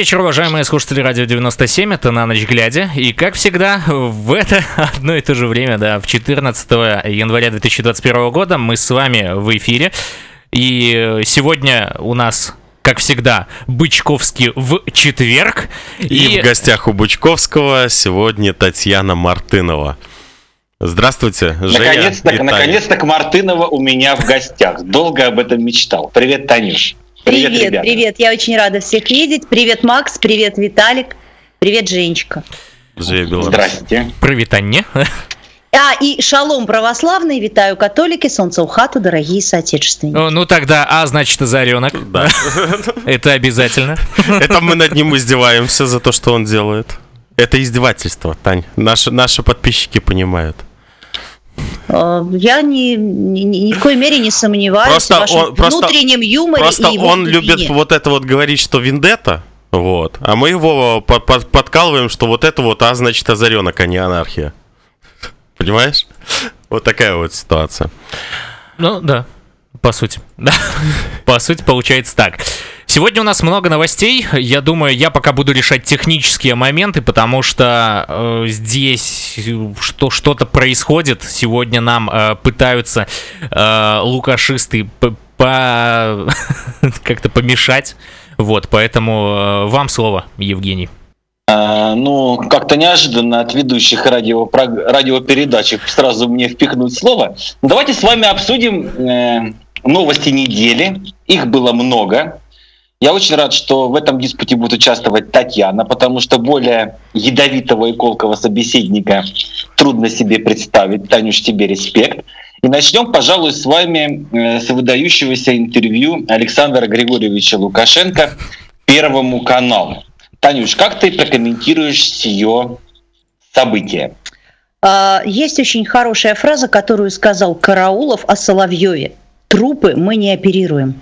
вечер, уважаемые слушатели Радио 97, это «На ночь глядя». И, как всегда, в это одно и то же время, да, в 14 января 2021 года мы с вами в эфире. И сегодня у нас как всегда, Бычковский в четверг. И, и в гостях у Бычковского сегодня Татьяна Мартынова. Здравствуйте, Женя Наконец-то, наконец-то Мартынова у меня в гостях. Долго об этом мечтал. Привет, Танюш. Привет, привет, привет. Я очень рада всех видеть. Привет, Макс, привет, Виталик, привет, Женечка. Здравствуйте. Привет, Анне. А, и шалом православный, витаю католики, солнце у хату, дорогие соотечественники. Ну, ну тогда, а значит, озаренок. Да. Это обязательно. Это мы над ним издеваемся за то, что он делает. Это издевательство, Тань. Наши, наши подписчики понимают. Э, я ни, ни, ни в коей мере не сомневаюсь просто в вашем он, внутреннем юморе. Просто и его он глубине. любит вот это вот говорить, что вендетта, вот, а мы его под, под, подкалываем, что вот это вот, а значит озаренок, а не анархия. Понимаешь? Вот такая вот ситуация. Ну, да, по сути. Да. По сути, получается так. Сегодня у нас много новостей. Я думаю, я пока буду решать технические моменты, потому что э, здесь что, что-то происходит. Сегодня нам э, пытаются э, лукашисты по, как-то помешать. Вот, поэтому э, вам слово, Евгений. А, ну, как-то неожиданно от ведущих радио, радиопередачек сразу мне впихнуть слово. Давайте с вами обсудим э, новости недели. Их было много. Я очень рад, что в этом диспуте будет участвовать Татьяна, потому что более ядовитого и колкого собеседника трудно себе представить. Танюш, тебе респект. И начнем, пожалуй, с вами э, с выдающегося интервью Александра Григорьевича Лукашенко Первому каналу. Танюш, как ты прокомментируешь ее событие? А, есть очень хорошая фраза, которую сказал Караулов о Соловьеве. Трупы мы не оперируем.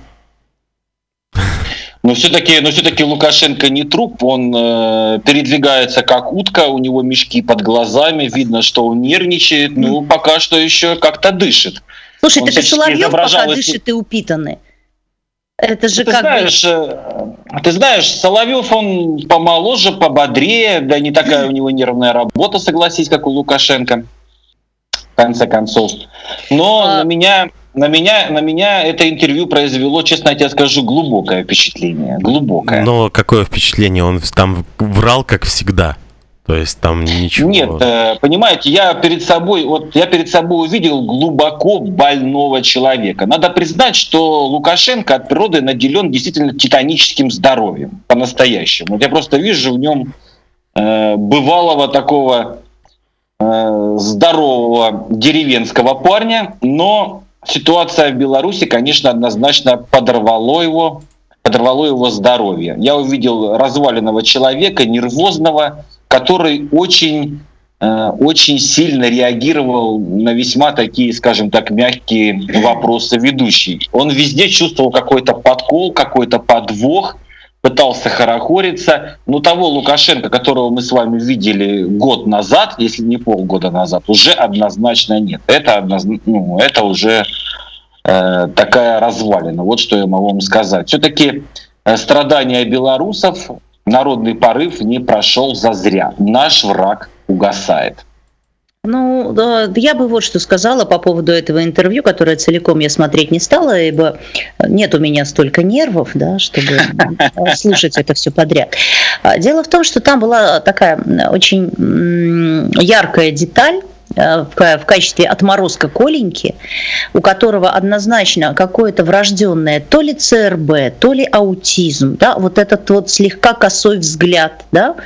Но все-таки, но все-таки Лукашенко не труп, он э, передвигается как утка, у него мешки под глазами, видно, что он нервничает, ну пока что еще как-то дышит. Слушай, он ты Соловьев пока дышит и упитанный. Это же ты как знаешь, бы... Э, ты знаешь, Соловьев он помоложе, пободрее, да не такая у него нервная работа, согласись, как у Лукашенко. В конце концов. Но а... на меня, на меня, на меня это интервью произвело, честно я тебе скажу, глубокое впечатление, глубокое. Но какое впечатление? Он там врал, как всегда. То есть там ничего. Нет, э, понимаете, я перед собой, вот я перед собой увидел глубоко больного человека. Надо признать, что Лукашенко от природы наделен действительно титаническим здоровьем, по-настоящему. Вот я просто вижу в нем э, бывалого такого э, здорового деревенского парня, но ситуация в Беларуси, конечно, однозначно подорвало его, подорвало его здоровье. Я увидел разваленного человека, нервозного, который очень э, очень сильно реагировал на весьма такие, скажем так, мягкие вопросы ведущий. Он везде чувствовал какой-то подкол, какой-то подвох, пытался хорохориться. Но того Лукашенко, которого мы с вами видели год назад, если не полгода назад, уже однозначно нет. Это, однозначно, ну, это уже э, такая развалина. Вот что я могу вам сказать. Все-таки э, страдания белорусов народный порыв не прошел зазря. Наш враг угасает. Ну, да, я бы вот что сказала по поводу этого интервью, которое целиком я смотреть не стала, ибо нет у меня столько нервов, да, чтобы слушать это все подряд. А, дело в том, что там была такая очень яркая деталь, Э, в качестве отморозка Коленьки, у которого однозначно какое-то врожденное то ли ЦРБ, то ли аутизм, да, вот этот вот слегка косой взгляд, да,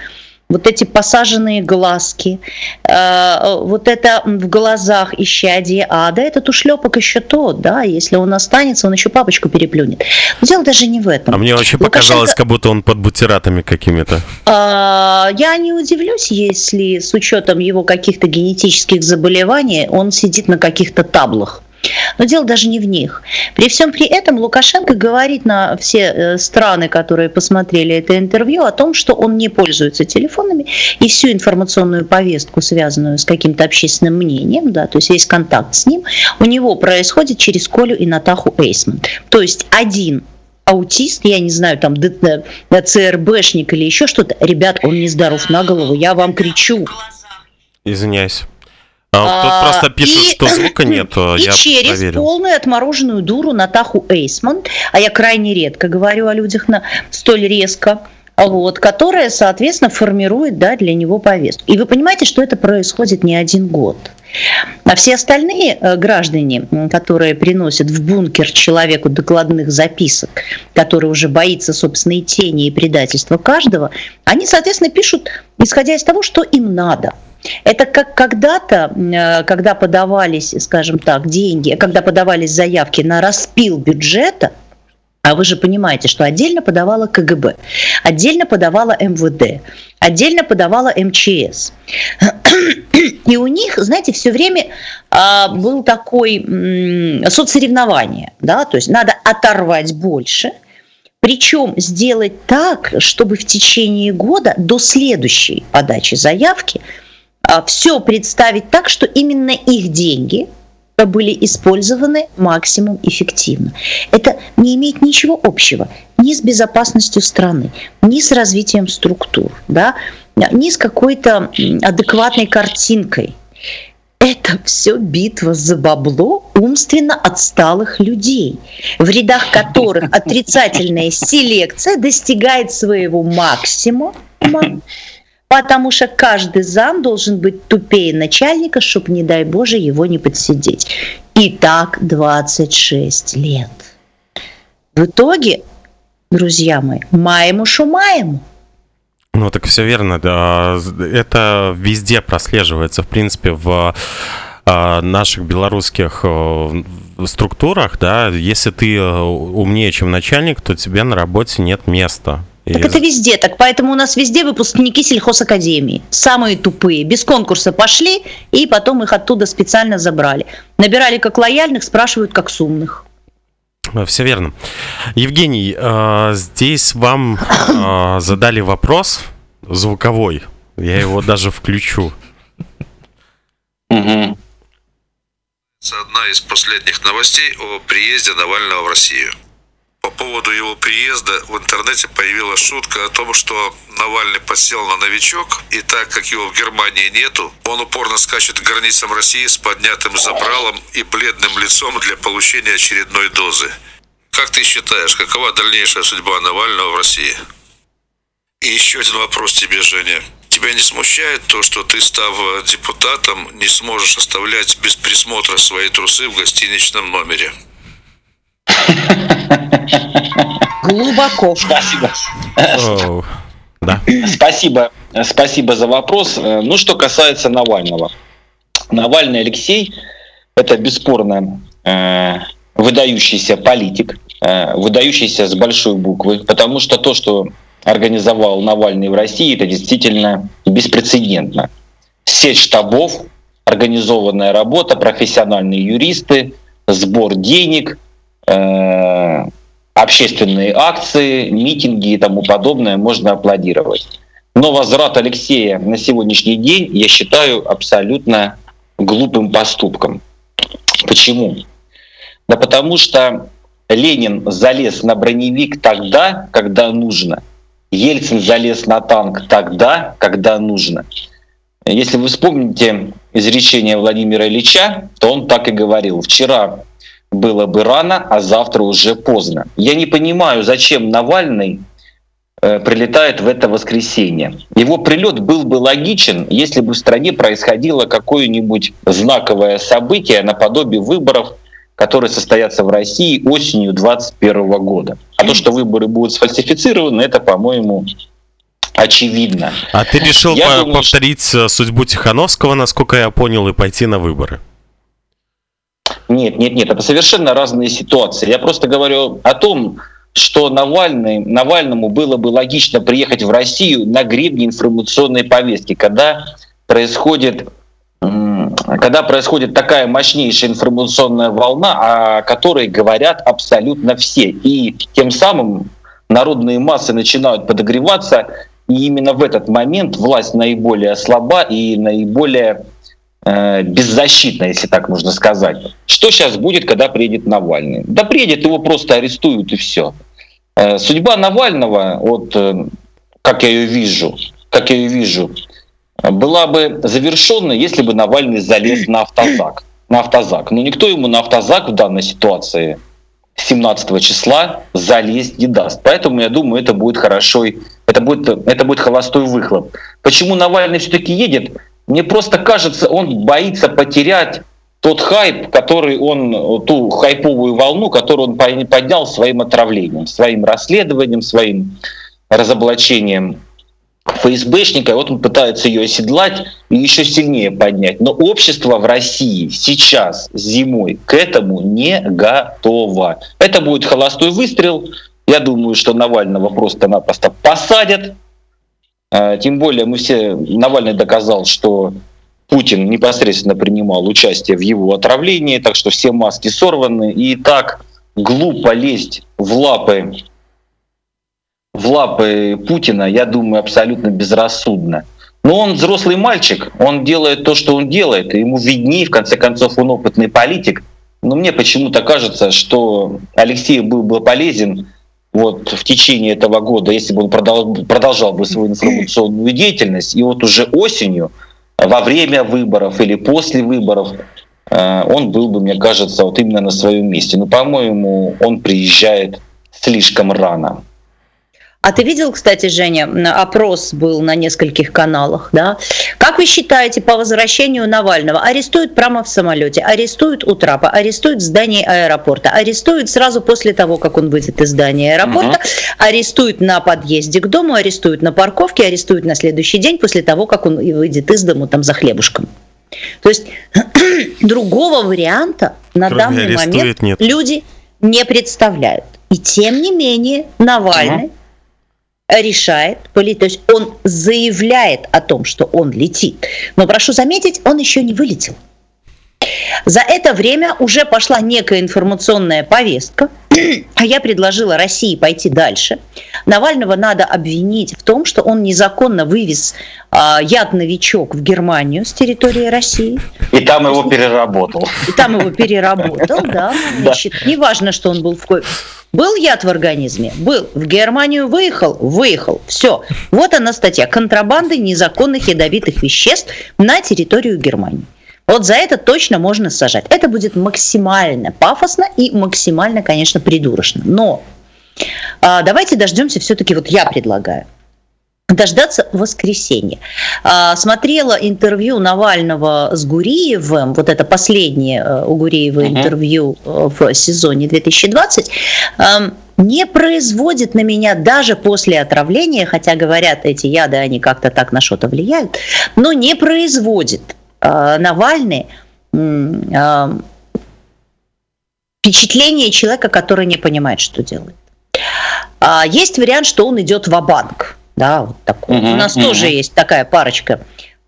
вот эти посаженные глазки, э, вот это в глазах исчадие ада, этот ушлепок еще тот, да, если он останется, он еще папочку переплюнет. Но дело даже не в этом. А мне вообще Лукашенко... показалось, как будто он под бутератами какими-то. Э, я не удивлюсь, если с учетом его каких-то генетических заболеваний он сидит на каких-то таблах. Но дело даже не в них. При всем при этом Лукашенко говорит на все э, страны, которые посмотрели это интервью, о том, что он не пользуется телефонами и всю информационную повестку, связанную с каким-то общественным мнением, да, то есть весь контакт с ним, у него происходит через Колю и Натаху Эйсман. То есть один аутист, я не знаю, там ЦРБшник или еще что-то. Ребят, он не здоров на голову, я вам кричу. Извиняюсь. А, тут просто пишут, и, что звука нет. И я через проверил. полную отмороженную дуру Натаху Эйсман, а я крайне редко говорю о людях на столь резко, вот, которая, соответственно, формирует да, для него повестку. И вы понимаете, что это происходит не один год. А все остальные э, граждане, которые приносят в бункер человеку докладных записок, который уже боится собственной тени и предательства каждого, они, соответственно, пишут, исходя из того, что им надо – это как когда-то, э, когда подавались, скажем так, деньги, когда подавались заявки на распил бюджета, а вы же понимаете, что отдельно подавала КГБ, отдельно подавала МВД, отдельно подавала МЧС. И у них, знаете, все время а, был такой соцсоревнование, да, то есть надо оторвать больше, причем сделать так, чтобы в течение года до следующей подачи заявки все представить так, что именно их деньги были использованы максимум эффективно. Это не имеет ничего общего ни с безопасностью страны, ни с развитием структур, да, ни с какой-то адекватной картинкой. Это все битва за бабло умственно отсталых людей, в рядах которых отрицательная селекция достигает своего максимума Потому что каждый зам должен быть тупее начальника, чтобы, не дай Боже, его не подсидеть. И так 26 лет. В итоге, друзья мои, маему шумаему. Ну, так все верно. Да. Это везде прослеживается, в принципе, в а, наших белорусских э, структурах, да, если ты э, умнее, чем начальник, то тебе на работе нет места. Так и... это везде так, поэтому у нас везде выпускники сельхозакадемии, самые тупые, без конкурса пошли, и потом их оттуда специально забрали. Набирали как лояльных, спрашивают как сумных. Все верно. Евгений, э, здесь вам э, задали вопрос звуковой. Я его даже включу. Одна из последних новостей о приезде Навального в Россию поводу его приезда в интернете появилась шутка о том, что Навальный подсел на новичок, и так как его в Германии нету, он упорно скачет к границам России с поднятым забралом и бледным лицом для получения очередной дозы. Как ты считаешь, какова дальнейшая судьба Навального в России? И еще один вопрос тебе, Женя. Тебя не смущает то, что ты, став депутатом, не сможешь оставлять без присмотра свои трусы в гостиничном номере? Глубоко. Спасибо. Да. Спасибо, спасибо за вопрос. Ну, что касается Навального. Навальный Алексей – это бесспорно э, выдающийся политик, э, выдающийся с большой буквы, потому что то, что организовал Навальный в России, это действительно беспрецедентно. Сеть штабов, организованная работа, профессиональные юристы, сбор денег – Э, общественные акции, митинги и тому подобное можно аплодировать. Но возврат Алексея на сегодняшний день я считаю абсолютно глупым поступком. Почему? Да потому что Ленин залез на броневик тогда, когда нужно. Ельцин залез на танк тогда, когда нужно. Если вы вспомните изречение Владимира Ильича, то он так и говорил. Вчера было бы рано, а завтра уже поздно. Я не понимаю, зачем Навальный э, прилетает в это воскресенье. Его прилет был бы логичен, если бы в стране происходило какое-нибудь знаковое событие наподобие выборов, которые состоятся в России осенью 2021 года. А то, что выборы будут сфальсифицированы, это, по-моему, очевидно. А ты решил я по- думаю, повторить что... судьбу Тихановского, насколько я понял, и пойти на выборы? Нет, нет, нет, это совершенно разные ситуации. Я просто говорю о том, что Навальный, Навальному было бы логично приехать в Россию на гребне информационной повестки, когда происходит когда происходит такая мощнейшая информационная волна, о которой говорят абсолютно все. И тем самым народные массы начинают подогреваться, и именно в этот момент власть наиболее слаба и наиболее беззащитна, если так можно сказать. Что сейчас будет, когда приедет Навальный? Да приедет, его просто арестуют и все. Э, судьба Навального, вот э, как я ее вижу, как я ее вижу, была бы завершенной, если бы Навальный залез на автозак. На автозак. Но никто ему на автозак в данной ситуации 17 числа залезть не даст. Поэтому я думаю, это будет хорошо, это будет, это будет холостой выхлоп. Почему Навальный все-таки едет? Мне просто кажется, он боится потерять тот хайп, который он, ту хайповую волну, которую он поднял своим отравлением, своим расследованием, своим разоблачением ФСБшника, и вот он пытается ее оседлать и еще сильнее поднять. Но общество в России сейчас, зимой, к этому не готово. Это будет холостой выстрел. Я думаю, что Навального просто-напросто посадят. А, тем более мы все... Навальный доказал, что Путин непосредственно принимал участие в его отравлении, так что все маски сорваны. И так глупо лезть в лапы в лапы Путина, я думаю, абсолютно безрассудно. Но он взрослый мальчик, он делает то, что он делает, и ему виднее, в конце концов, он опытный политик. Но мне почему-то кажется, что Алексей был бы полезен вот в течение этого года, если бы он продолжал, продолжал бы свою информационную деятельность, и вот уже осенью, во время выборов или после выборов, э, он был бы, мне кажется, вот именно на своем месте. Но, по-моему, он приезжает слишком рано. А ты видел, кстати, Женя, опрос был на нескольких каналах, да? Как вы считаете, по возвращению Навального арестуют прямо в самолете, арестуют у трапа, арестуют в здании аэропорта, арестуют сразу после того, как он выйдет из здания аэропорта, угу. арестуют на подъезде к дому, арестуют на парковке, арестуют на следующий день после того, как он выйдет из дому там за хлебушком. То есть другого варианта на Кроме данный момент нет. люди не представляют. И тем не менее Навальный угу решает, то есть он заявляет о том, что он летит. Но прошу заметить, он еще не вылетел. За это время уже пошла некая информационная повестка, а я предложила России пойти дальше. Навального надо обвинить в том, что он незаконно вывез а, яд-новичок в Германию с территории России. И там его переработал. И там его переработал, да. Значит, неважно, что он был в был яд в организме? Был. В Германию выехал? Выехал. Все. Вот она статья. Контрабанды незаконных ядовитых веществ на территорию Германии. Вот за это точно можно сажать. Это будет максимально пафосно и максимально, конечно, придурочно. Но а, давайте дождемся все-таки, вот я предлагаю, дождаться воскресенья. А, смотрела интервью Навального с Гуриевым, вот это последнее э, у Гуриева uh-huh. интервью э, в сезоне 2020, не производит на меня даже после отравления, хотя говорят, эти яды, они как-то так на что-то влияют, но не производит Навальный впечатление человека, который не понимает, что делает. А, есть вариант, что он идет в банк да, вот такой. Угу, У нас угу. тоже есть такая парочка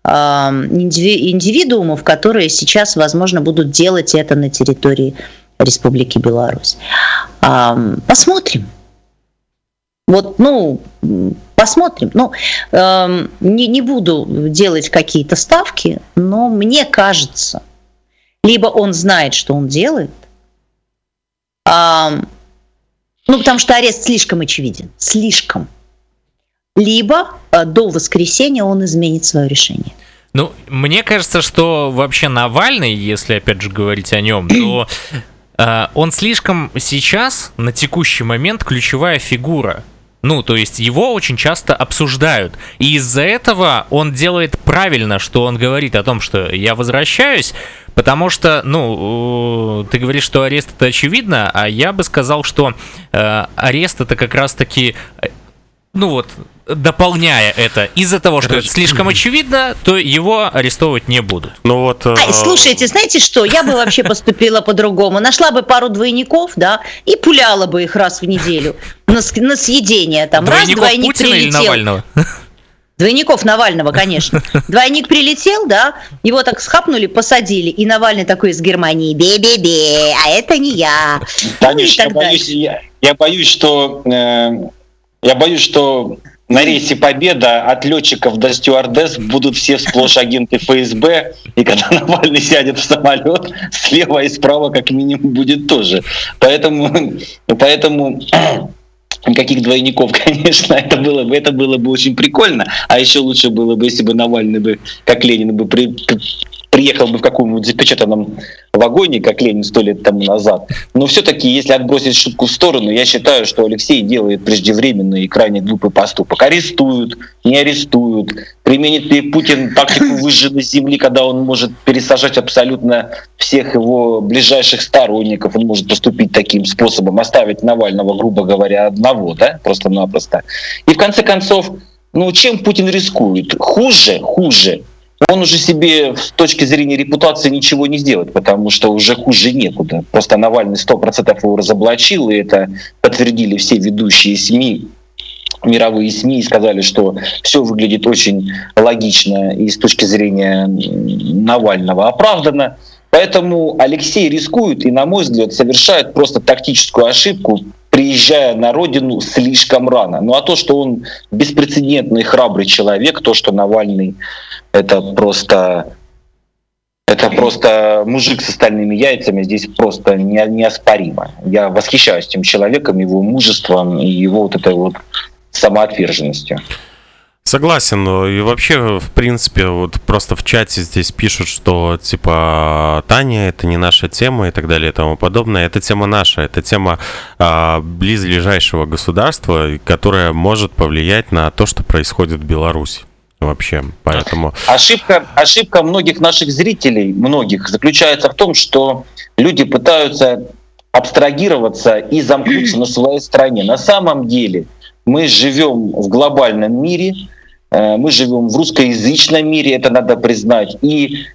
индивидуумов, которые сейчас, возможно, будут делать это на территории Республики Беларусь. Посмотрим. Вот, ну, посмотрим. Ну, не, не буду делать какие-то ставки, но мне кажется, либо он знает, что он делает, ну, потому что арест слишком очевиден, слишком либо э, до воскресенья он изменит свое решение. Ну, мне кажется, что вообще Навальный, если опять же говорить о нем, то э, он слишком сейчас, на текущий момент, ключевая фигура. Ну, то есть его очень часто обсуждают. И из-за этого он делает правильно, что он говорит о том, что я возвращаюсь, потому что, ну, ты говоришь, что арест это очевидно, а я бы сказал, что э, арест это как раз-таки, э, ну вот, дополняя это из-за того, что это слишком очевидно, то его арестовывать не будут. Ну вот. Э... Ай, слушайте, знаете что? Я бы вообще поступила по-другому. Нашла бы пару двойников, да, и пуляла бы их раз в неделю на, на съедение. Там Двойников раз двойник Путина прилетел. Или Навального? Двойников Навального, конечно. Двойник прилетел, да, его так схапнули, посадили, и Навальный такой из Германии, бе-бе-бе, а это не я. Конечно, ну, я, боюсь, я, я боюсь, что э, я боюсь, что на рейсе Победа от летчиков до стюардесс будут все сплошь агенты ФСБ, и когда Навальный сядет в самолет, слева и справа как минимум будет тоже. Поэтому, поэтому никаких двойников, конечно, это было бы, это было бы очень прикольно. А еще лучше было бы, если бы Навальный бы, как Ленин, бы при, приехал бы в каком-нибудь запечатанном вагоне, как Ленин сто лет тому назад. Но все-таки, если отбросить шутку в сторону, я считаю, что Алексей делает преждевременный и крайне глупый поступок. Арестуют, не арестуют. Применит ли Путин тактику выжженной земли, когда он может пересажать абсолютно всех его ближайших сторонников, он может поступить таким способом, оставить Навального, грубо говоря, одного, да, просто-напросто. И в конце концов, ну, чем Путин рискует? Хуже, хуже он уже себе с точки зрения репутации ничего не сделает, потому что уже хуже некуда. Просто Навальный 100% его разоблачил, и это подтвердили все ведущие СМИ, мировые СМИ, и сказали, что все выглядит очень логично и с точки зрения Навального оправдано. Поэтому Алексей рискует и, на мой взгляд, совершает просто тактическую ошибку, приезжая на родину слишком рано. Ну а то, что он беспрецедентный храбрый человек, то, что Навальный это просто это просто мужик с остальными яйцами здесь просто не, неоспоримо. Я восхищаюсь этим человеком, его мужеством и его вот этой вот самоотверженностью. Согласен. И вообще, в принципе, вот просто в чате здесь пишут, что типа Таня это не наша тема и так далее и тому подобное. Это тема наша, это тема а, близлежащего государства, которая может повлиять на то, что происходит в Беларуси вообще, поэтому... Ошибка, ошибка многих наших зрителей, многих, заключается в том, что люди пытаются абстрагироваться и замкнуться на своей стране. На самом деле мы живем в глобальном мире, мы живем в русскоязычном мире, это надо признать, и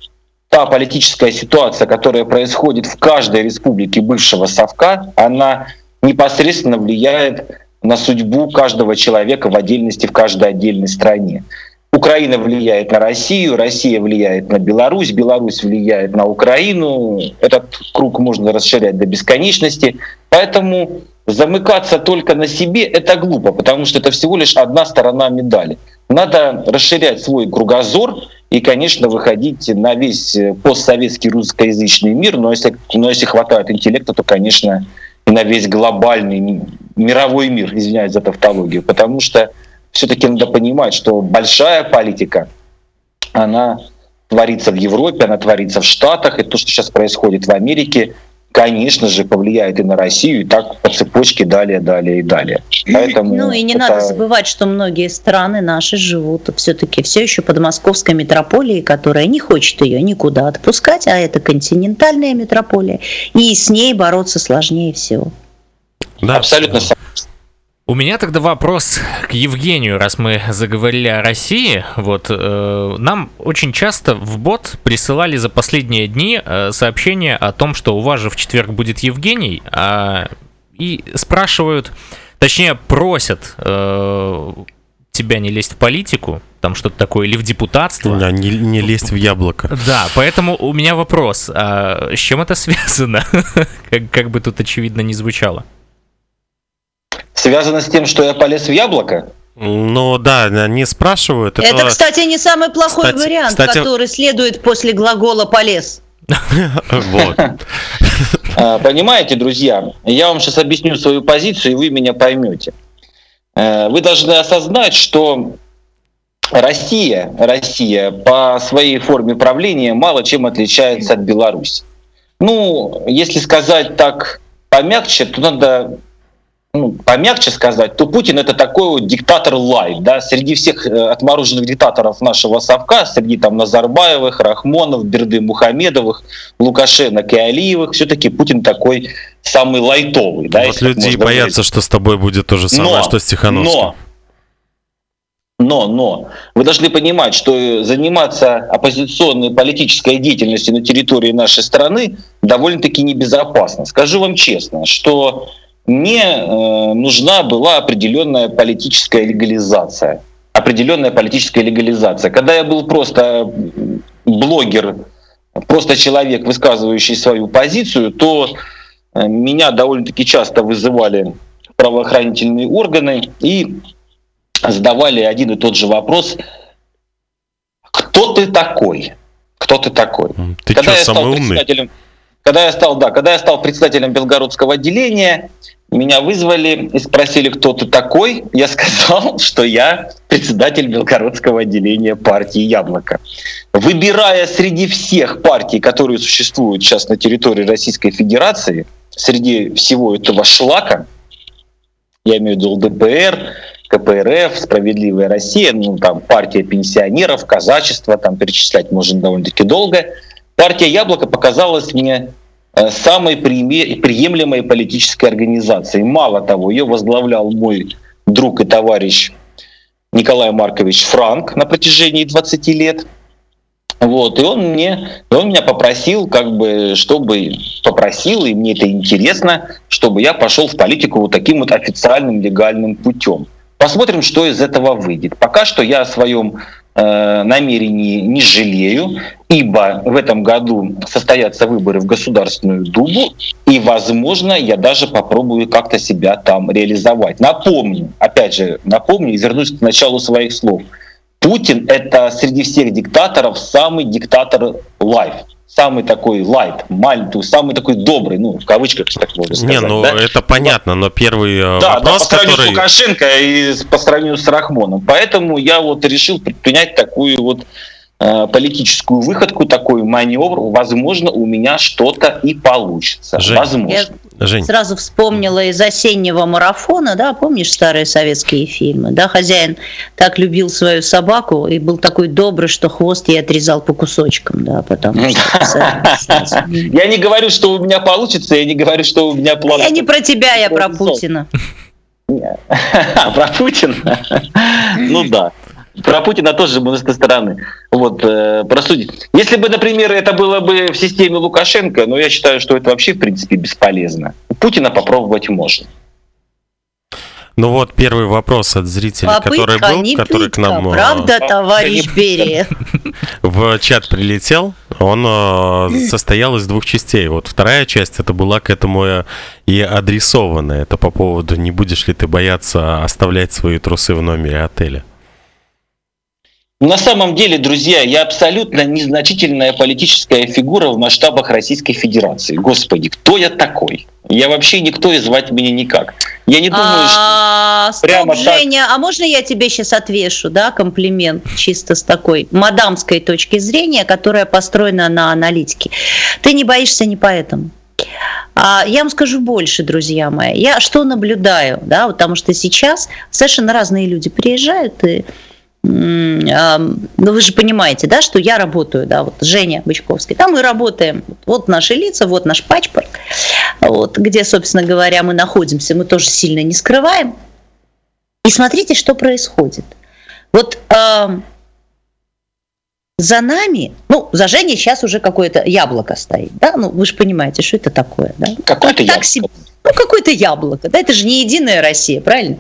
та политическая ситуация, которая происходит в каждой республике бывшего Совка, она непосредственно влияет на судьбу каждого человека в отдельности в каждой отдельной стране. Украина влияет на Россию, Россия влияет на Беларусь, Беларусь влияет на Украину. Этот круг можно расширять до бесконечности. Поэтому замыкаться только на себе — это глупо, потому что это всего лишь одна сторона медали. Надо расширять свой кругозор и, конечно, выходить на весь постсоветский русскоязычный мир, но если, но если хватает интеллекта, то, конечно, и на весь глобальный мировой мир, извиняюсь за тавтологию, потому что все-таки надо понимать, что большая политика, она творится в Европе, она творится в Штатах, и то, что сейчас происходит в Америке, конечно же, повлияет и на Россию, и так по цепочке далее, далее и далее. Поэтому ну и не это... надо забывать, что многие страны наши живут все-таки все еще под московской метрополией, которая не хочет ее никуда отпускать, а это континентальная метрополия, и с ней бороться сложнее всего. Да, абсолютно согласен. У меня тогда вопрос к Евгению, раз мы заговорили о России. Вот э, нам очень часто в бот присылали за последние дни э, сообщения о том, что у вас же в четверг будет Евгений, э, и спрашивают, точнее просят э, тебя не лезть в политику, там что-то такое, или в депутатство. Да, не, не лезть в яблоко. Да, поэтому у меня вопрос, а с чем это связано? как, как бы тут очевидно не звучало. Связано с тем, что я полез в яблоко? Ну да, они спрашивают. Это, это кстати, не самый плохой кстати, вариант, кстати... который следует после глагола полез. Вот. А, понимаете, друзья, я вам сейчас объясню свою позицию, и вы меня поймете. Э, вы должны осознать, что Россия, Россия по своей форме правления мало чем отличается от Беларуси. Ну, если сказать так помягче, то надо ну, помягче сказать, то Путин это такой вот диктатор лайт, да, среди всех э, отмороженных диктаторов нашего совка, среди там Назарбаевых, Рахмонов, Берды Мухамедовых, Лукашенко и Алиевых, все-таки Путин такой самый лайтовый, да. Вот люди боятся, говорить. что с тобой будет то же самое, но, что с Тихановским. Но, но, но, вы должны понимать, что заниматься оппозиционной политической деятельностью на территории нашей страны довольно-таки небезопасно. Скажу вам честно, что мне э, нужна была определенная политическая легализация. Определенная политическая легализация. Когда я был просто блогер, просто человек, высказывающий свою позицию, то э, меня довольно-таки часто вызывали правоохранительные органы и задавали один и тот же вопрос, кто ты такой? Кто ты такой? Ты Когда что, я стал самый умный? Когда я стал, да, когда я стал председателем Белгородского отделения, меня вызвали и спросили, кто ты такой. Я сказал, что я председатель Белгородского отделения партии «Яблоко». Выбирая среди всех партий, которые существуют сейчас на территории Российской Федерации, среди всего этого шлака, я имею в виду ЛДПР, КПРФ, «Справедливая Россия», ну, там, партия пенсионеров, казачество, там перечислять можно довольно-таки долго. Партия «Яблоко» показалась мне самой приемлемой политической организацией. Мало того, ее возглавлял мой друг и товарищ Николай Маркович Франк на протяжении 20 лет. Вот, и он мне, он меня попросил, как бы, чтобы попросил, и мне это интересно, чтобы я пошел в политику вот таким вот официальным легальным путем. Посмотрим, что из этого выйдет. Пока что я о своем э, намерении не жалею, ибо в этом году состоятся выборы в Государственную Думу, и, возможно, я даже попробую как-то себя там реализовать. Напомню, опять же, напомню и вернусь к началу своих слов. Путин — это среди всех диктаторов самый диктатор лайф самый такой лайт, маленький, самый такой добрый, ну, в кавычках, так можно сказать. Не, ну, да? это понятно, но первый э, да, вопрос, да, по сравнению который... с Лукашенко и по сравнению с Рахмоном. Поэтому я вот решил предпринять такую вот э, политическую выходку, такой маневр. Возможно, у меня что-то и получится. Жень, Возможно. Жень. Сразу вспомнила из осеннего марафона, да, помнишь старые советские фильмы, да, хозяин так любил свою собаку и был такой добрый, что хвост ей отрезал по кусочкам, да, потому что... Я не говорю, что у меня получится, я не говорю, что у меня план... Я не про тебя, я про Путина. Про Путина? Ну да. Про Путина тоже мы с этой стороны. Вот, э, просудить. Если бы, например, это было бы в системе Лукашенко, но я считаю, что это вообще, в принципе, бесполезно. Путина попробовать можно. Ну вот первый вопрос от зрителей, Попытка, который был, не который пытка, к нам э, правда, товарищ Берия? в чат прилетел. Он э, состоял из двух частей. Вот вторая часть это была к этому э, и адресована. Это по поводу не будешь ли ты бояться оставлять свои трусы в номере отеля. На самом деле, друзья, я абсолютно незначительная политическая фигура в масштабах Российской Федерации. Господи, кто я такой? Я вообще никто и звать меня никак. Я не думаю, а, что стоп, прямо Женя, так... а можно я тебе сейчас отвешу, да, комплимент чисто с такой мадамской точки зрения, которая построена на аналитике. Ты не боишься не поэтому. А я вам скажу больше, друзья мои. Я что наблюдаю, да, потому что сейчас совершенно разные люди приезжают и ну вы же понимаете, да, что я работаю, да, вот Женя Бычковский, там мы работаем, вот наши лица, вот наш пачпорт, вот, где, собственно говоря, мы находимся, мы тоже сильно не скрываем. И смотрите, что происходит. Вот э, за нами, ну, за Женей сейчас уже какое-то яблоко стоит, да, ну, вы же понимаете, что это такое, да? Какое-то яблоко. Себе, ну, какое-то яблоко. Да, это же не единая Россия, правильно?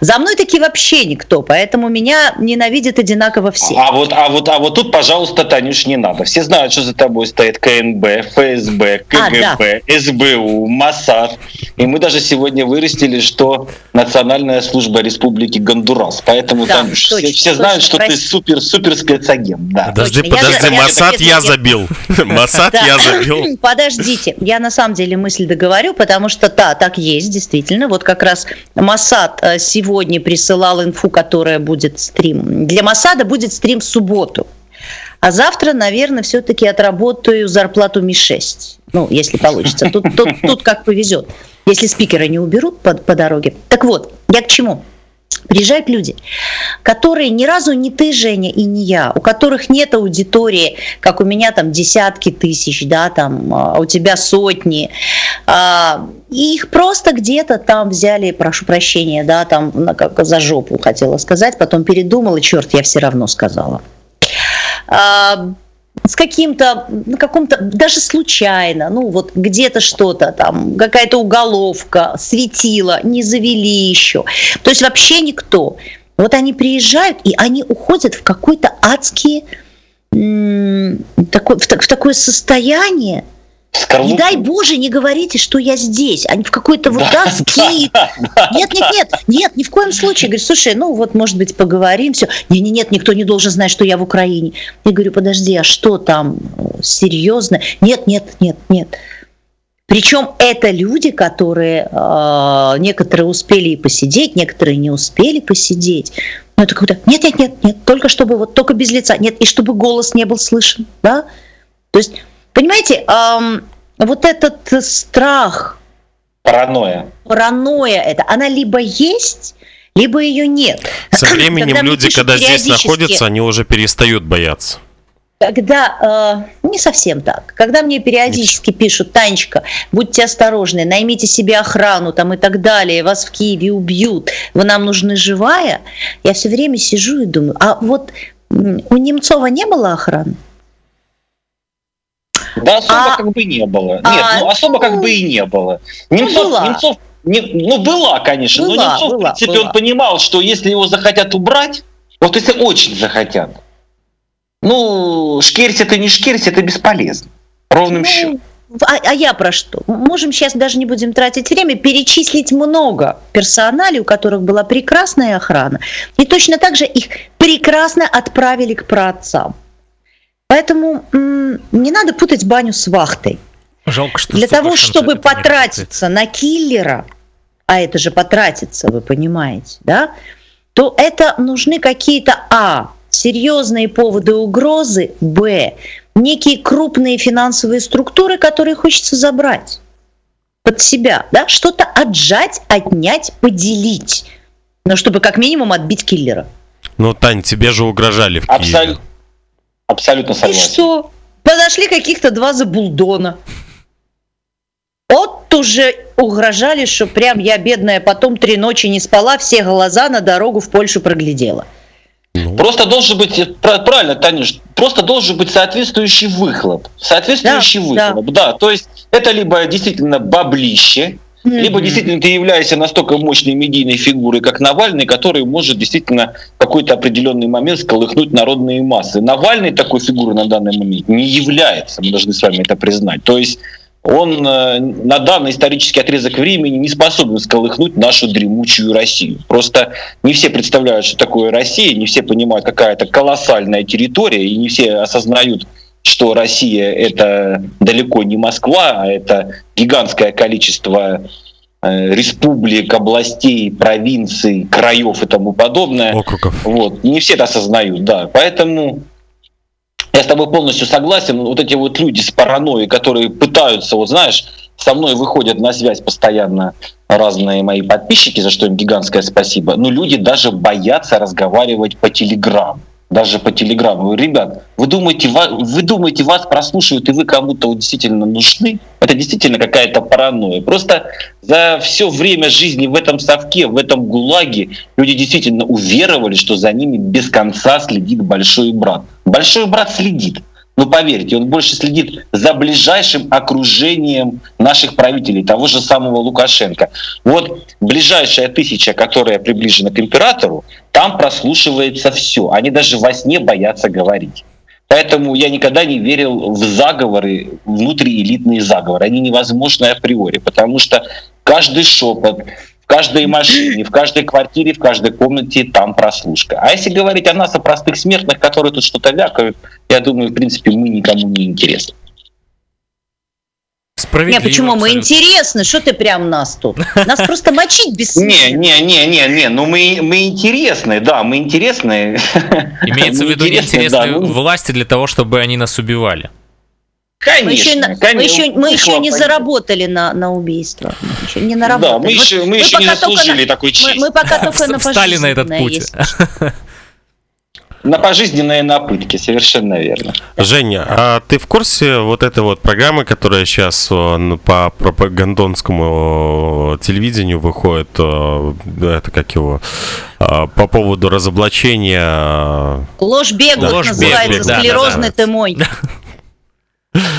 За мной таки вообще никто, поэтому меня ненавидят одинаково все. А вот, а вот, а вот тут, пожалуйста, Танюш, не надо. Все знают, что за тобой стоит КНБ, ФСБ, КГБ, а, да. СБУ, МОСАД. И мы даже сегодня вырастили, что Национальная служба Республики Гондурас. Поэтому, да, Танюш, точно, все, все точно, знают, что прости. ты супер-супер спецагент. Да. Подожди, точно. подожди, я МОСАД я забил. МОСАД я забил. Подождите, я на самом деле мысль договорю, потому что да, так есть, действительно. Вот как раз Масад э, сегодня присылал инфу, которая будет стрим. Для Масада будет стрим в субботу. А завтра, наверное, все-таки отработаю зарплату Ми-6. Ну, если получится. Тут, тут, тут как повезет. Если спикера не уберут по, по дороге. Так вот, я к чему? Приезжают люди, которые ни разу не ты, Женя, и не я, у которых нет аудитории, как у меня там десятки тысяч, да, там, а у тебя сотни. А, и их просто где-то там взяли, прошу прощения, да, там как за жопу хотела сказать, потом передумала, черт, я все равно сказала а, с каким-то, на каком-то, даже случайно, ну вот где-то что-то там, какая-то уголовка, светила, не завели еще. То есть вообще никто. Вот они приезжают, и они уходят в какой-то адский, такой, в, в такое состояние, Скорлупу. Не дай Боже, не говорите, что я здесь, а в какой-то вот да, скит. Нет, нет, нет, нет, ни в коем случае. Говорю, слушай, ну вот, может быть, поговорим, все. Не, не, нет, никто не должен знать, что я в Украине. Я говорю, подожди, а что там серьезно? Нет, нет, нет, нет. Причем это люди, которые э, некоторые успели и посидеть, некоторые не успели посидеть. Но это как-то нет, нет, нет, нет, только чтобы вот только без лица, нет, и чтобы голос не был слышен, да. То есть, понимаете, эм, вот этот страх, Паранойя. паранойя, это, она либо есть, либо ее нет. Со временем Когда люди, когда здесь находятся, они уже перестают бояться. Когда э, не совсем так. Когда мне периодически пишут, Танечка, будьте осторожны, наймите себе охрану там и так далее, вас в Киеве убьют, вы нам нужны живая, я все время сижу и думаю, а вот у Немцова не было охраны? Да особо А- как бы не было. Нет, а, ну особо как бы и не было. Немцов, была. Немцов не- ну, была, конечно, но Была, Немцов, была, в принципе, была. он понимал, что если его захотят убрать, вот если очень захотят, ну, шкерсть это не шкерсть, это бесполезно. Ровным Ну, счетом. а, а я про что? Можем сейчас даже не будем тратить время, перечислить много персоналей, у которых была прекрасная охрана. И точно так же их прекрасно отправили к праотцам. Поэтому м, не надо путать баню с вахтой. Жалко, что Для того, чтобы это потратиться на киллера, а это же потратиться, вы понимаете, да, то это нужны какие-то а серьезные поводы угрозы, б некие крупные финансовые структуры, которые хочется забрать под себя, да, что-то отжать, отнять, поделить, но чтобы как минимум отбить киллера. Ну, Тань, тебе же угрожали в Киеве. Абсолютно, абсолютно И согласен. что? Подошли каких-то два забулдона. Вот уже угрожали, что прям я, бедная, потом три ночи не спала, все глаза на дорогу в Польшу проглядела. Ну, Просто должен быть, э, пра- правильно, Танюш, просто должен быть соответствующий выхлоп. Соответствующий Да, выхлоп, да. То есть это либо действительно баблище, либо действительно ты являешься настолько мощной медийной фигурой, как Навальный, который может действительно в какой-то определенный момент сколыхнуть народные массы. Навальный такой фигурой на данный момент не является, мы должны с вами это признать. То есть он э, на данный исторический отрезок времени не способен сколыхнуть нашу дремучую Россию. Просто не все представляют, что такое Россия, не все понимают, какая это колоссальная территория, и не все осознают, что Россия это далеко не Москва, а это гигантское количество э, республик, областей, провинций, краев и тому подобное. округов. Вот. Не все это осознают, да. Поэтому я с тобой полностью согласен. Вот эти вот люди с паранойей, которые пытаются, вот знаешь, со мной выходят на связь постоянно разные мои подписчики, за что им гигантское спасибо. Но люди даже боятся разговаривать по телеграмму. Даже по телеграмму. Ребят, вы думаете, вы думаете, вас прослушивают, и вы кому-то действительно нужны? Это действительно какая-то паранойя. Просто за все время жизни в этом совке, в этом гулаге люди действительно уверовали, что за ними без конца следит большой брат. Большой брат следит. Но поверьте, он больше следит за ближайшим окружением наших правителей, того же самого Лукашенко. Вот ближайшая тысяча, которая приближена к императору, там прослушивается все. Они даже во сне боятся говорить. Поэтому я никогда не верил в заговоры, внутриэлитные заговоры. Они невозможны априори, потому что каждый шепот, каждой машине, в каждой квартире, в каждой комнате там прослушка. А если говорить о нас, о простых смертных, которые тут что-то вякают, я думаю, в принципе, мы никому не интересны. Справедливо. Не, почему мы абсолютно. интересны? Что ты прям нас тут? Нас просто мочить Не, бессмысленно. не, не, не, не, ну мы, мы интересны, да, мы интересны. Имеется в Мы виду интересны, да, ну, власти для того, чтобы они нас убивали. Мы еще, Конечно, на- мы конечно. еще, мы еще не заработали на, на убийство. Мы еще не наработали. Да, мы Вот еще, мы еще не пока только заслужили на- такой Мы, честь. мы пока только на Встали на этот путь. На пожизненные напытки, совершенно верно. Женя, а ты в курсе вот этой вот программы, которая сейчас по пропагандонскому телевидению выходит, это как его, э, по поводу разоблачения э, Ложь беглых Ложь называется, беглых, да, склерозный да, ты мой.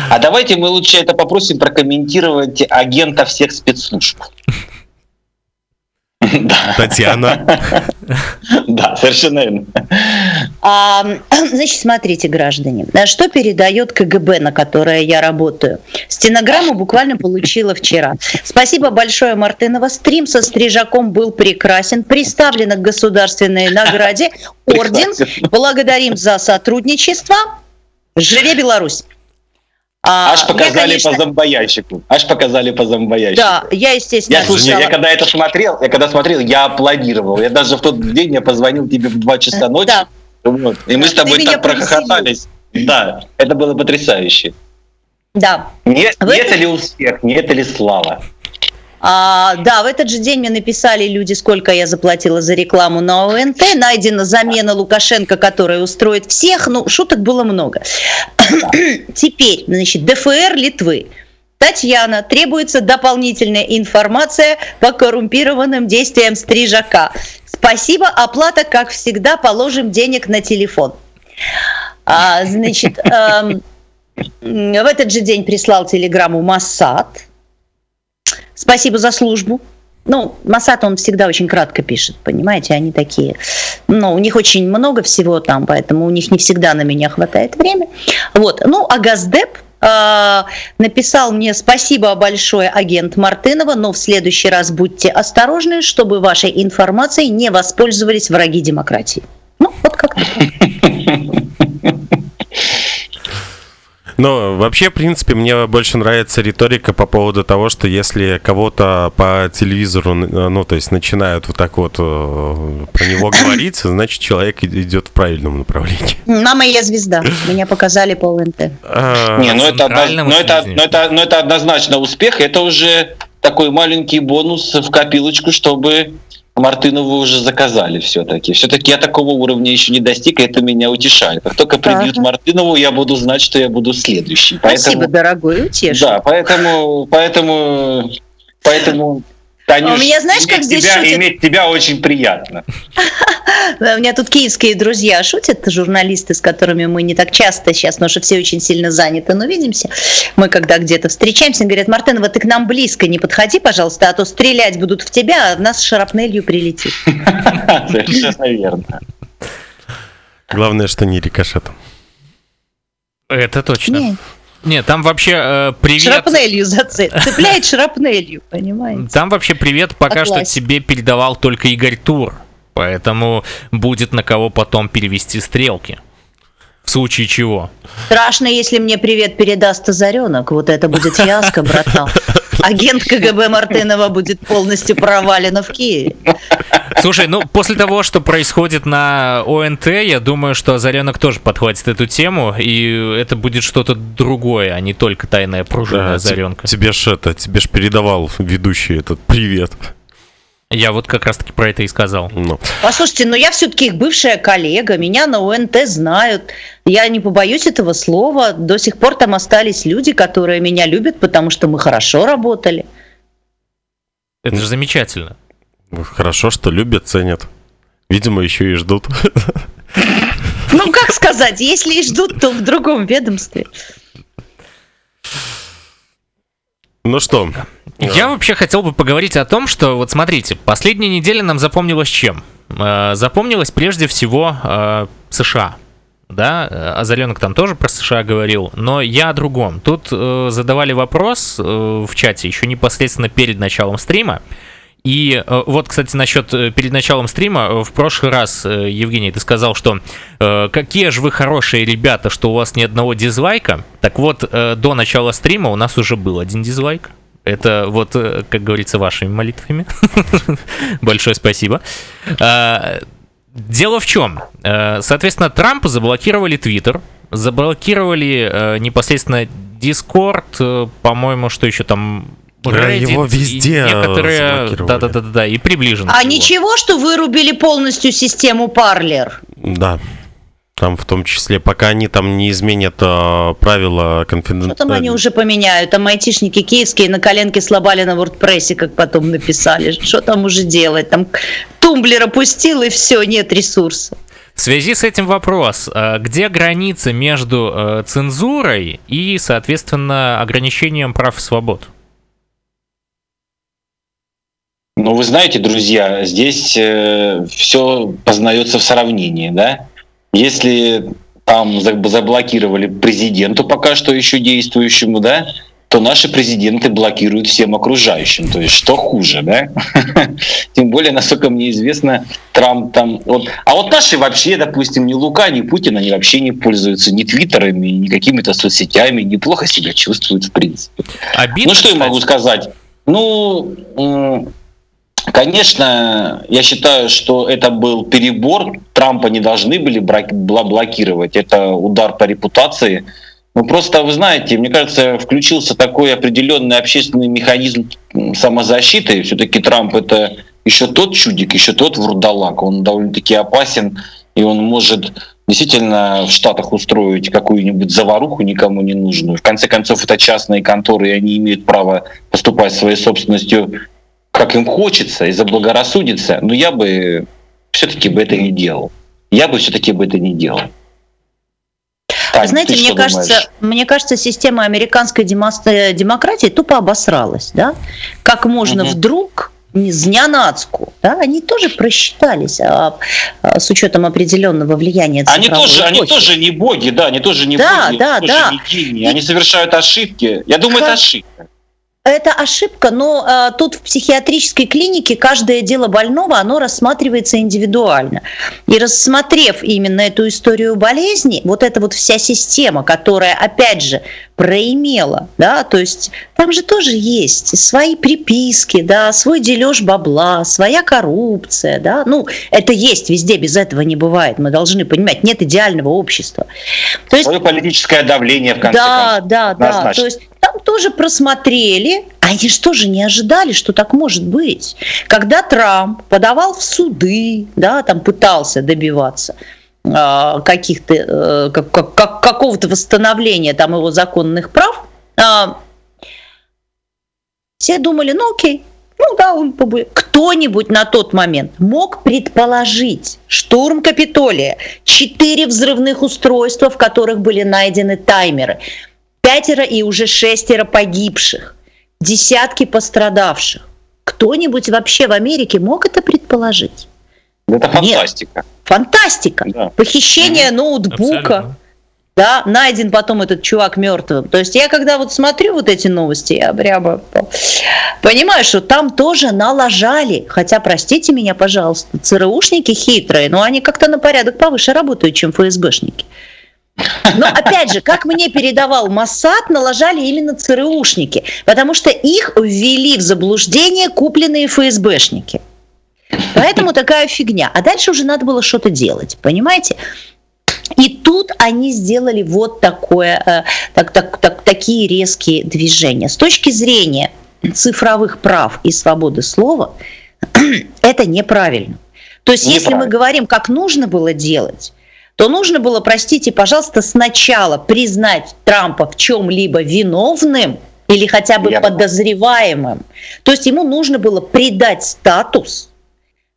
А давайте мы лучше это попросим прокомментировать агента всех спецслужб. Да, Татьяна. да, совершенно верно. А, значит, смотрите, граждане, что передает КГБ, на которое я работаю? Стенограмму буквально получила вчера. Спасибо большое, Мартынова. Стрим со Стрижаком был прекрасен. Приставлено к государственной награде орден. Благодарим за сотрудничество. Живе Беларусь! А, Аж я, показали конечно, по зомбоящику. Аж показали по зомбоящику. Да, я, естественно, Я, слушай, я когда это смотрел, я когда смотрел, я аплодировал. Я даже в тот день я позвонил тебе в 2 часа ночи. Да. Вот, и мы с тобой так прохохотались. Да, это было потрясающе. Да. Не, В не это ли успех, не это ли слава? А, да, в этот же день мне написали люди, сколько я заплатила за рекламу на ОНТ. Найдена замена Лукашенко, которая устроит всех. Ну, шуток было много. Теперь, значит, ДФР Литвы. Татьяна, требуется дополнительная информация по коррумпированным действиям Стрижака. Спасибо, оплата, как всегда, положим денег на телефон. А, значит, эм, в этот же день прислал телеграмму Массад. Спасибо за службу. Ну, Масад, он всегда очень кратко пишет, понимаете, они такие, ну, у них очень много всего там, поэтому у них не всегда на меня хватает времени. Вот, ну, а Газдеп э, написал мне спасибо большое, агент Мартынова, но в следующий раз будьте осторожны, чтобы вашей информацией не воспользовались враги демократии. Ну, вот как-то. Но вообще, в принципе, мне больше нравится риторика по поводу того, что если кого-то по телевизору, э, ну, то есть начинают вот так вот э, про него говорить, значит, человек идет в правильном направлении. Мама, я звезда. Меня показали по ЛНТ. А, Не, ну это, центральном ну, это, телевидении. ну, это, ну, это однозначно успех. Это уже такой маленький бонус в копилочку, чтобы Мартынову уже заказали все-таки. Все-таки я такого уровня еще не достиг, и это меня утешает. Как только прибьют Ага. Мартынову, я буду знать, что я буду следующий. Спасибо, Поэтому, дорогой, утешил. да, поэтому, поэтому, поэтому, Танюш, у меня знаешь, как иметь здесь тебя, шутят? иметь тебя очень приятно. У меня тут киевские друзья шутят, журналисты, с которыми мы не так часто сейчас, потому что все очень сильно заняты, но видимся. Мы когда где-то встречаемся, говорят, Мартынова, ты к нам близко не подходи, пожалуйста, а то стрелять будут в тебя, а в нас шарапнелью прилетит. Совершенно верно. Главное, что не рикошетом. Это точно. Не, Нет, там вообще э, привет. шрапнелью зацеп, цепляет шрапнелью, понимаете? Там вообще привет пока По что тебе передавал только Игорь Тур. Поэтому будет на кого потом перевести стрелки. В случае чего. Страшно, если мне привет передаст Озаренок, вот это будет фиаско, братан. Агент КГБ Мартынова будет полностью провалена в Киеве. Слушай, ну после того, что происходит на ОНТ, я думаю, что Озаренок тоже подхватит эту тему, и это будет что-то другое, а не только тайная пружина Да, Озаренка. те- тебе ж это, тебе ж передавал ведущий этот привет. Я вот как раз-таки про это и сказал. Ну, Послушайте, но я все-таки их бывшая коллега, меня на ОНТ знают. Я не побоюсь этого слова. До сих пор там остались люди, которые меня любят, потому что мы хорошо работали. Это же замечательно. хорошо, что любят, ценят. Видимо, еще и ждут. Ну, как сказать, если и ждут, то в другом ведомстве. Ну что, Я вообще хотел бы поговорить о том, что вот смотрите, последняя неделя нам запомнилась чем? Э, Запомнилась прежде всего э, США. Да, э, Озаренок там тоже про США говорил, но я о другом. Тут э, задавали вопрос э, в чате еще непосредственно перед началом стрима. И э, вот, кстати, насчет э, перед началом стрима, э, в прошлый раз, э, Евгений, ты сказал, что э, какие же вы хорошие ребята, что у вас ни одного дизлайка. Так вот, э, до начала стрима у нас уже был один дизлайк. Это вот, э, как говорится, вашими молитвами. Большое спасибо. А, Дело в чем? Э, Соответственно, Трампа заблокировали Твиттер, заблокировали э, непосредственно Discord, э, по-моему, что еще там Reddit его и везде некоторые, да, да, да, да, да, и приближены. А ничего, что вырубили полностью систему Парлер? да, там в том числе, пока они там не изменят э, правила Что конфиденциальности. там они уже поменяют? Там айтишники киевские на коленке слабали на вордпрессе, как потом написали. Что там уже делать? Там тумблер опустил, и все, нет ресурса. В связи с этим вопрос, э, где граница между э, цензурой и, соответственно, ограничением прав и свобод? Ну, вы знаете, друзья, здесь все познается в сравнении, да? Если там за- заблокировали президенту пока что еще действующему, да, то наши президенты блокируют всем окружающим. То есть что хуже, да? Тем более, насколько мне известно, Трамп там... Вот, а вот наши вообще, допустим, ни Лука, ни Путин, они вообще не пользуются ни твиттерами, ни какими-то соцсетями, неплохо себя чувствуют в принципе. Обидно, ну что кстати. я могу сказать? Ну, Конечно, я считаю, что это был перебор. Трампа не должны были блокировать. Это удар по репутации. Ну просто, вы знаете, мне кажется, включился такой определенный общественный механизм самозащиты. Все-таки Трамп это еще тот чудик, еще тот вурдалак. Он довольно-таки опасен, и он может действительно в Штатах устроить какую-нибудь заваруху никому не нужную. В конце концов, это частные конторы, и они имеют право поступать своей собственностью, как им хочется, и заблагорассудится. Но я бы все-таки бы это не делал. Я бы все-таки бы это не делал. Тань, Знаете, мне кажется, мне кажется, система американской демократии тупо обосралась, да? Как можно угу. вдруг Знянацку, да, они тоже просчитались а, а, с учетом определенного влияния они тоже, эпохи. они тоже не боги, да, они тоже не да, боги, да, да. не гении, они совершают ошибки. Я думаю, как... это ошибка это ошибка, но а, тут в психиатрической клинике каждое дело больного, оно рассматривается индивидуально. И рассмотрев именно эту историю болезни, вот эта вот вся система, которая, опять же, проимела, да, то есть там же тоже есть свои приписки, да, свой дележ бабла, своя коррупция, да, ну, это есть везде, без этого не бывает, мы должны понимать, нет идеального общества. То есть, Свое политическое давление, в конце да, концов. Да, да, да, то есть там тоже просмотрели, они же тоже не ожидали, что так может быть. Когда Трамп подавал в суды, да, там пытался добиваться, а, каких-то э, как, как, какого-то восстановления там его законных прав, а, все думали, ну окей, ну да, он кто-нибудь на тот момент мог предположить штурм Капитолия, четыре взрывных устройства, в которых были найдены таймеры, пятеро и уже шестеро погибших, десятки пострадавших. Кто-нибудь вообще в Америке мог это предположить? Это фантастика. Нет. Фантастика. Да. Похищение mm ноутбука. Абсолютно. Да, найден потом этот чувак мертвым. То есть я когда вот смотрю вот эти новости, я прямо понимаю, что там тоже налажали. Хотя, простите меня, пожалуйста, ЦРУшники хитрые, но они как-то на порядок повыше работают, чем ФСБшники. Но опять же, как мне передавал Моссад, налажали именно ЦРУшники, потому что их ввели в заблуждение купленные ФСБшники. Поэтому такая фигня. А дальше уже надо было что-то делать, понимаете? И тут они сделали вот такое, э, так, так, так, такие резкие движения. С точки зрения цифровых прав и свободы слова, это неправильно. То есть, если мы говорим, как нужно было делать, то нужно было, простите, пожалуйста, сначала признать Трампа в чем-либо виновным или хотя бы подозреваемым. То есть ему нужно было придать статус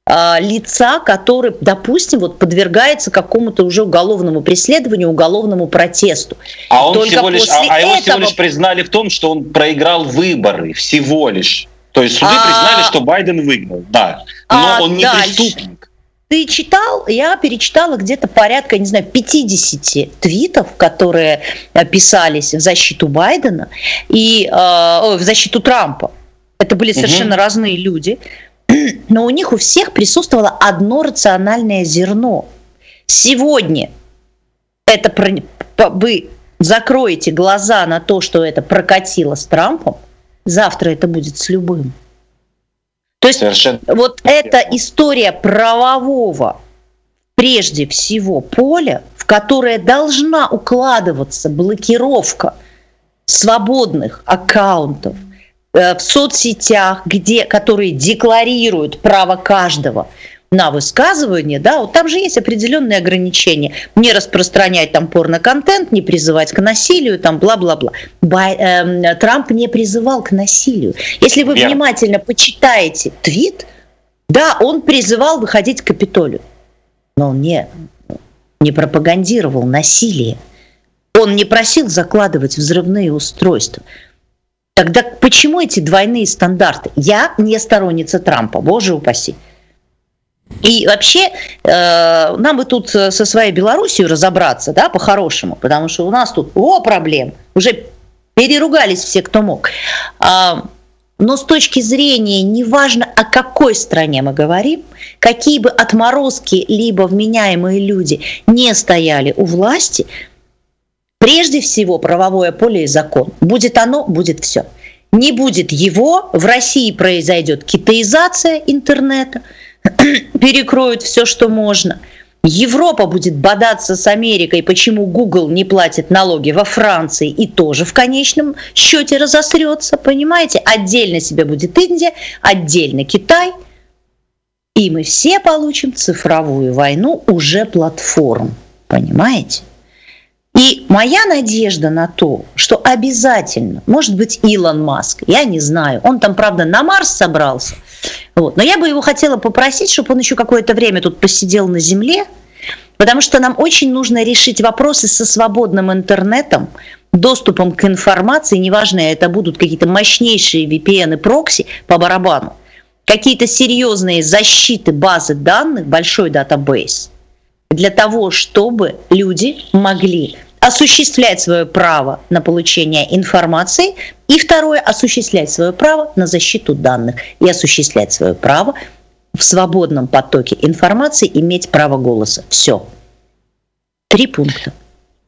а, лица, который, допустим, вот подвергается какому-то уже уголовному преследованию, уголовному протесту. А он Только всего лишь, а, а его этого... всего лишь признали в том, что он проиграл выборы, всего лишь. То есть суды а... признали, что Байден выиграл, да. Но а он не дальше... преступник. Ты читал, я перечитала где-то порядка, не знаю, 50 твитов, которые писались в защиту Байдена и э, в защиту Трампа. Это были совершенно угу. разные люди но у них у всех присутствовало одно рациональное зерно. Сегодня это вы закроете глаза на то, что это прокатило с Трампом, завтра это будет с любым. То есть Совершенно вот эта история правового прежде всего поля, в которое должна укладываться блокировка свободных аккаунтов – Э, в соцсетях, где, которые декларируют право каждого на высказывание, да, вот там же есть определенные ограничения. Не распространять там порно-контент, не призывать к насилию, там бла-бла-бла. Э, Трамп не призывал к насилию. Если вы Верно. внимательно почитаете твит, да, он призывал выходить к Капитолию, но он не, не пропагандировал насилие. Он не просил закладывать взрывные устройства. Тогда почему эти двойные стандарты? Я не сторонница Трампа, боже упаси. И вообще э, нам бы тут со своей Белоруссией разобраться, да, по-хорошему, потому что у нас тут о проблем. Уже Переругались все, кто мог. А, но с точки зрения, неважно о какой стране мы говорим, какие бы отморозки либо вменяемые люди не стояли у власти, прежде всего правовое поле и закон. Будет оно, будет все. Не будет его, в России произойдет китаизация интернета, перекроют все, что можно – Европа будет бодаться с Америкой, почему Google не платит налоги во Франции и тоже в конечном счете разосрется, понимаете? Отдельно себе будет Индия, отдельно Китай, и мы все получим цифровую войну уже платформ, понимаете? И моя надежда на то, что обязательно, может быть, Илон Маск, я не знаю, он там, правда, на Марс собрался, вот, но я бы его хотела попросить, чтобы он еще какое-то время тут посидел на Земле, потому что нам очень нужно решить вопросы со свободным интернетом, доступом к информации, неважно, это будут какие-то мощнейшие VPN и прокси по барабану, какие-то серьезные защиты базы данных, большой датабейс, для того, чтобы люди могли осуществлять свое право на получение информации, и второе, осуществлять свое право на защиту данных и осуществлять свое право в свободном потоке информации иметь право голоса. Все. Три пункта.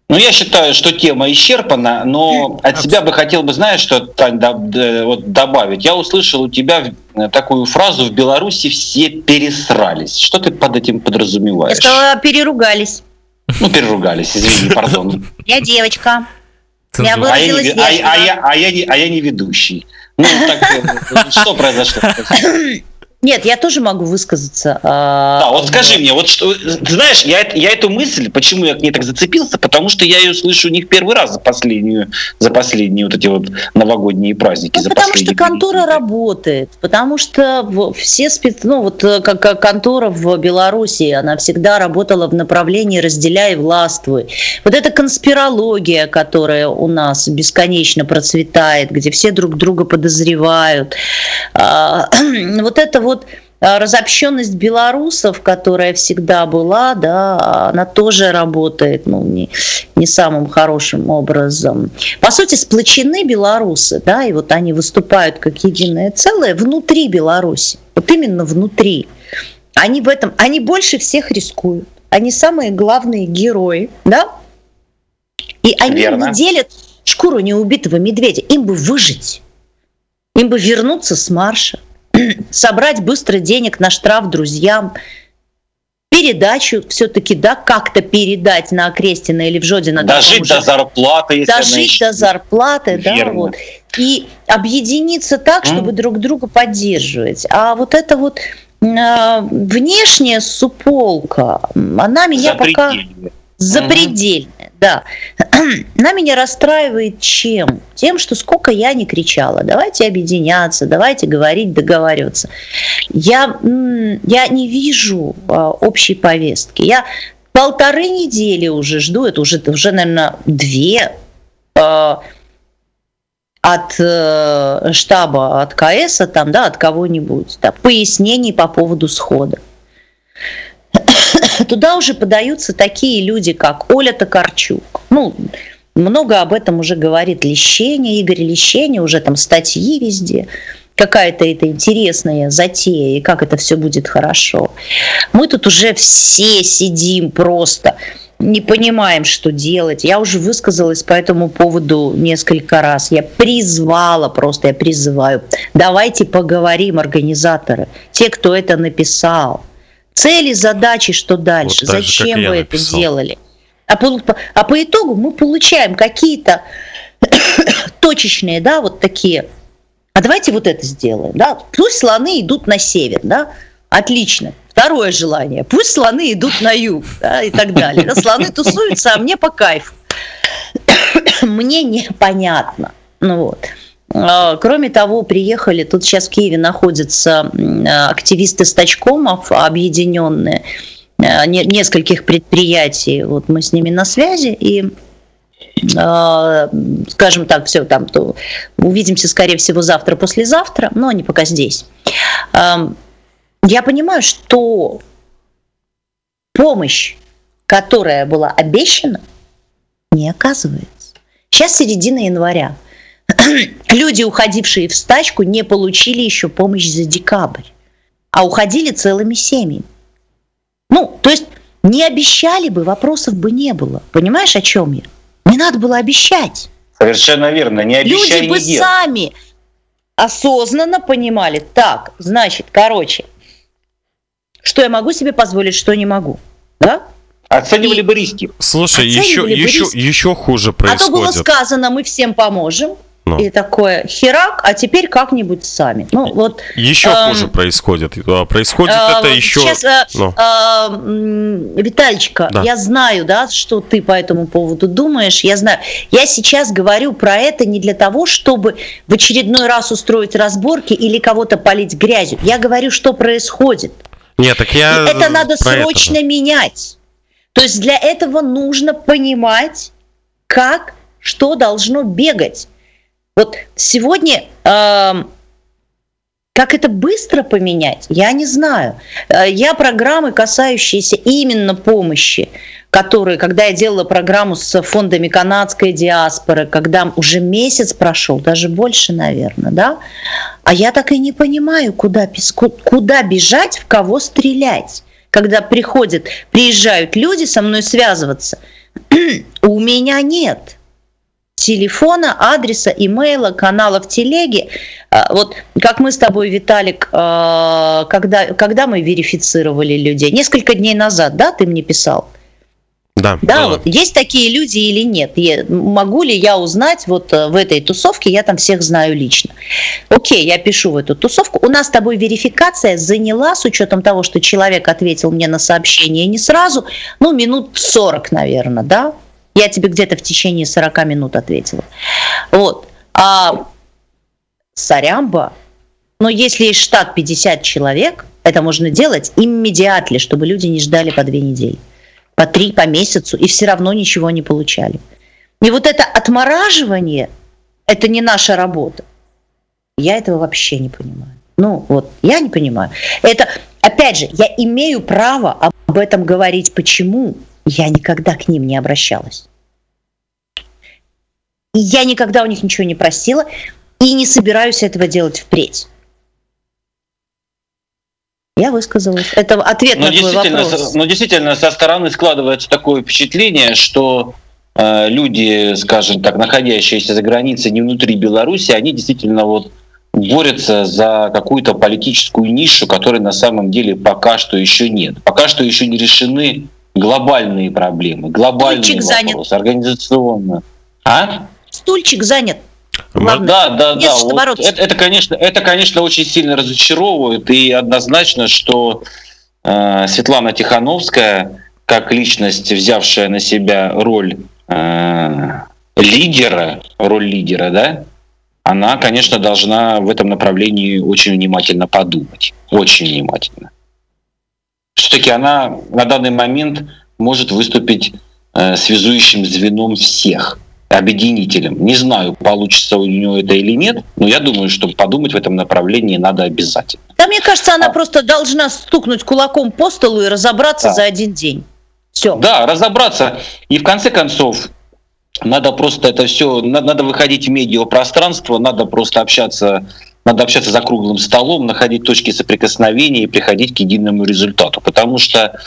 Ну, я считаю, что тема исчерпана, но от себя бы хотел бы, знаешь, что Тань, да, вот добавить. Я услышал у тебя такую фразу «в Беларуси все пересрались». Что ты под этим подразумеваешь? Я сказала, переругались. Ну, переругались, извини, пардон. Я девочка. Я а, я не, а, а, я, а, я не, а я не ведущий. Ну, так, что произошло? Нет, я тоже могу высказаться. А, да, вот скажи мне, вот что, ты знаешь, я, я эту мысль, почему я к ней так зацепился, потому что я ее слышу у них первый раз за последнюю, за последние вот эти вот новогодние праздники. Ну, потому что контора недели. работает, потому что все спец, ну вот э, как, как контора в Беларуси, она всегда работала в направлении разделяй властвуй. Вот эта конспирология, которая у нас бесконечно процветает, где все друг друга подозревают, а, вот это вот вот э, разобщенность белорусов, которая всегда была, да, она тоже работает ну, не, не самым хорошим образом. По сути, сплочены белорусы, да, и вот они выступают как единое целое внутри Беларуси, вот именно внутри. Они в этом, они больше всех рискуют. Они самые главные герои, да? И они Верно. не делят шкуру неубитого медведя. Им бы выжить. Им бы вернуться с марша собрать быстро денег на штраф друзьям, передачу все-таки, да, как-то передать на Окрестина или в Жодино. Дожить до зарплаты. Если дожить до зарплаты, Верно. да, вот. И объединиться так, чтобы mm. друг друга поддерживать. А вот это вот э, внешняя суполка, она меня пока запредельная, да. Она меня расстраивает чем? Тем, что сколько я не кричала, давайте объединяться, давайте говорить, договариваться. Я, я не вижу а, общей повестки. Я полторы недели уже жду, это уже, уже наверное, две а, от э, штаба, от КС, там, да, от кого-нибудь, да, пояснений по поводу схода. туда уже подаются такие люди, как Оля Токарчук. Ну, много об этом уже говорит Лещение, Игорь Лещение, уже там статьи везде какая-то это интересная затея и как это все будет хорошо. Мы тут уже все сидим просто, не понимаем, что делать. Я уже высказалась по этому поводу несколько раз. Я призвала просто, я призываю. Давайте поговорим, организаторы, те, кто это написал цели, задачи, что дальше, вот зачем же, вы это написал. делали. А по, а по итогу мы получаем какие-то точечные, да, вот такие. А давайте вот это сделаем, да. Пусть слоны идут на север, да. Отлично. Второе желание. Пусть слоны идут на юг, да, и так далее. Да, слоны тусуются, а мне по кайфу. мне непонятно. Ну вот. А, кроме того, приехали, тут сейчас в Киеве находятся активисты стачкомов объединенные, а, нескольких предприятий, вот мы с ними на связи, и а, скажем так, все там, то увидимся, скорее всего, завтра, послезавтра, но они пока здесь. Я понимаю, что помощь, которая была обещана, не оказывается. Сейчас середина января. Люди, уходившие в стачку, не получили еще помощь за декабрь, а уходили целыми семьями. Ну, то есть не обещали бы, вопросов бы не было. Понимаешь, о чем я? Не надо было обещать. Совершенно верно. Не обещай, Люди бы делай. сами осознанно понимали, так, значит, короче, что я могу себе позволить, что не могу. Да? Оценивали бы риски. Слушай, Оценивали еще, бы еще, риски. еще хуже А то было происходит. сказано, мы всем поможем. Ну. И такое, херак, а теперь как-нибудь сами. Ну, вот Еще Эм, хуже происходит. А, Происходит А, это еще... Сейчас, а, ну. а, м, Витальчика, Да. я знаю, да, что ты по этому поводу думаешь. Я знаю. Я сейчас говорю про это не для того, чтобы в очередной раз устроить разборки или кого-то полить грязью. Я говорю, что происходит. Нет, так я... И это надо это срочно же. менять. То есть для этого нужно понимать, как, что должно бегать. Вот сегодня, эм, как это быстро поменять, я не знаю. Э, Я программы, касающиеся именно помощи, которые, когда я делала программу с фондами канадской диаспоры, когда уже месяц прошел, даже больше, наверное, да, а я так и не понимаю, куда, куда бежать, в кого стрелять. Когда приходят, приезжают люди со мной связываться, у меня нет телефона, адреса, имейла, канала в телеге. А, Вот как мы с тобой, Виталик, а, когда, когда мы верифицировали людей? Несколько дней назад, да, ты мне писал? Да, Да, было. вот есть такие люди или нет? Я- могу ли я узнать вот э, в этой тусовке, я там всех знаю лично. Окей, я пишу в эту тусовку. У нас с тобой верификация заняла, с учетом того, что человек ответил мне на сообщение не сразу, ну, минут 40, наверное, да? Я тебе где-то в течение 40 минут ответила. Вот. А сорямба, но если есть штат 50 человек, это можно делать иммедиатли, чтобы люди не ждали по две недели по три, по месяцу, и все равно ничего не получали. И вот это отмораживание, это не наша работа. Я этого вообще не понимаю. Ну, вот, я не понимаю. Это, опять же, я имею право об этом говорить. Почему? Я никогда к ним не обращалась. И я никогда у них ничего не просила и не собираюсь этого делать впредь. Я высказалась. Это ответ Но на твой вопрос. но действительно, со стороны складывается такое впечатление, что э, люди, скажем так, находящиеся за границей, не внутри Беларуси, они действительно вот борются за какую-то политическую нишу, которой на самом деле пока что еще нет. Пока что еще не решены глобальные проблемы, глобальные Стульчик занят. вопросы, организационно. А? Стульчик занят. Может, Ладно. Да, да, да. Вот бороться. это, это, конечно, это, конечно, очень сильно разочаровывает. И однозначно, что э, Светлана Тихановская, как личность, взявшая на себя роль э, лидера, роль лидера, да, она, конечно, должна в этом направлении очень внимательно подумать. Очень внимательно. Все-таки она на данный момент может выступить э, связующим звеном всех объединителем. Не знаю, получится у нее это или нет, но я думаю, что подумать в этом направлении надо обязательно. Да, мне кажется, она А. просто должна стукнуть кулаком по столу и разобраться Да. за один день. Все. Да, разобраться. И в конце концов, надо просто это все, надо выходить в медиапространство, надо просто общаться, надо общаться за круглым столом, находить точки соприкосновения и приходить к единому результату. Потому что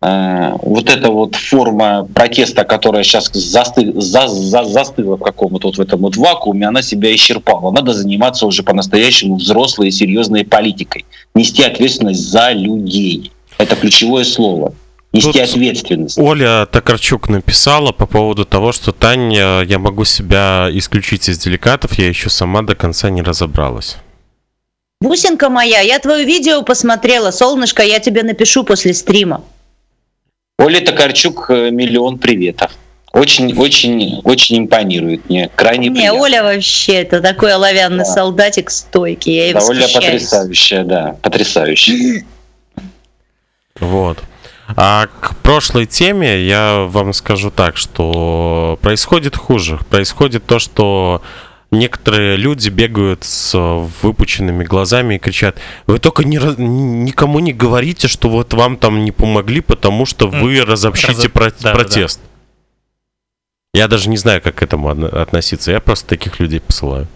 э, вот эта вот форма протеста, которая сейчас засты- за- за- застыла в каком-то вот в этом вот вакууме, она себя исчерпала. Надо заниматься уже по-настоящему взрослой и серьезной политикой. Нести ответственность за людей. Это ключевое слово. Нести Тут ответственность. Оля Токарчук написала по поводу того, что Таня, я могу себя исключить из деликатов, я еще сама до конца не разобралась. Бусинка моя, я твое видео посмотрела. Солнышко, я тебе напишу после стрима. Оля Токарчук, э, миллион приветов. Очень, очень, очень импонирует мне. Крайне Не, приятно. Оля вообще, это такой оловянный Да. солдатик стойкий. Я Да, Оля потрясающая, да, потрясающая. Вот. А к прошлой теме я вам скажу так, что происходит хуже. Происходит то, что некоторые люди бегают с выпученными глазами и кричат, вы только не, никому не говорите, что вот вам там не помогли, потому что вы разобщите разо- про- да-да-да. протест. Я даже не знаю, как к этому отно- относиться. Я просто таких людей посылаю.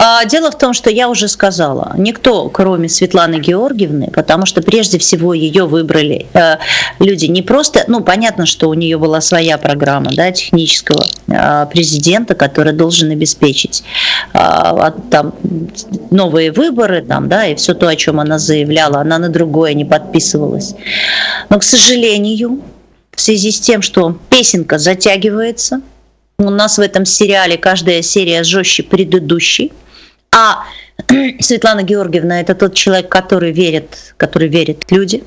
А, дело в том, что я уже сказала, никто, кроме Светланы Георгиевны, потому что прежде всего ее выбрали э, люди не просто, ну понятно, что у нее была своя программа, да, технического э, президента, который должен обеспечить э, там новые выборы, там, да, и все то, о чем она заявляла, она на другое не подписывалась. Но, к сожалению, в связи с тем, что песенка затягивается, у нас в этом сериале каждая серия жестче предыдущей, а Светлана Георгиевна это тот человек, который верит, который верит люди.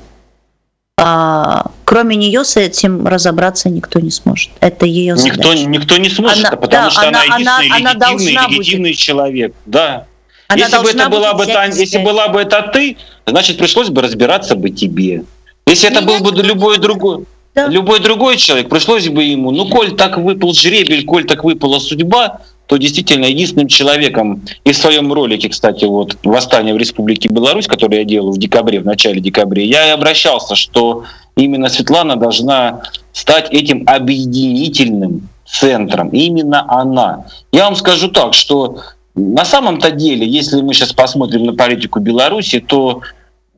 А, кроме нее с этим разобраться никто не сможет. Это ее задача. Никто, никто не сможет, она, потому да, что она, она единственный она, легитимный, она легитимный будет. человек. Да. Она если бы это была бы та, если была бы это ты, значит пришлось бы разбираться бы тебе. Если это был бы любой другой, да. любой другой человек, пришлось бы ему, ну, коль так выпал жребель, коль так выпала судьба, то действительно единственным человеком, и в своем ролике, кстати, вот «Восстание в Республике Беларусь», который я делал в декабре, в начале декабря, я и обращался, что именно Светлана должна стать этим объединительным центром. Именно она. Я вам скажу так, что на самом-то деле, если мы сейчас посмотрим на политику Беларуси, то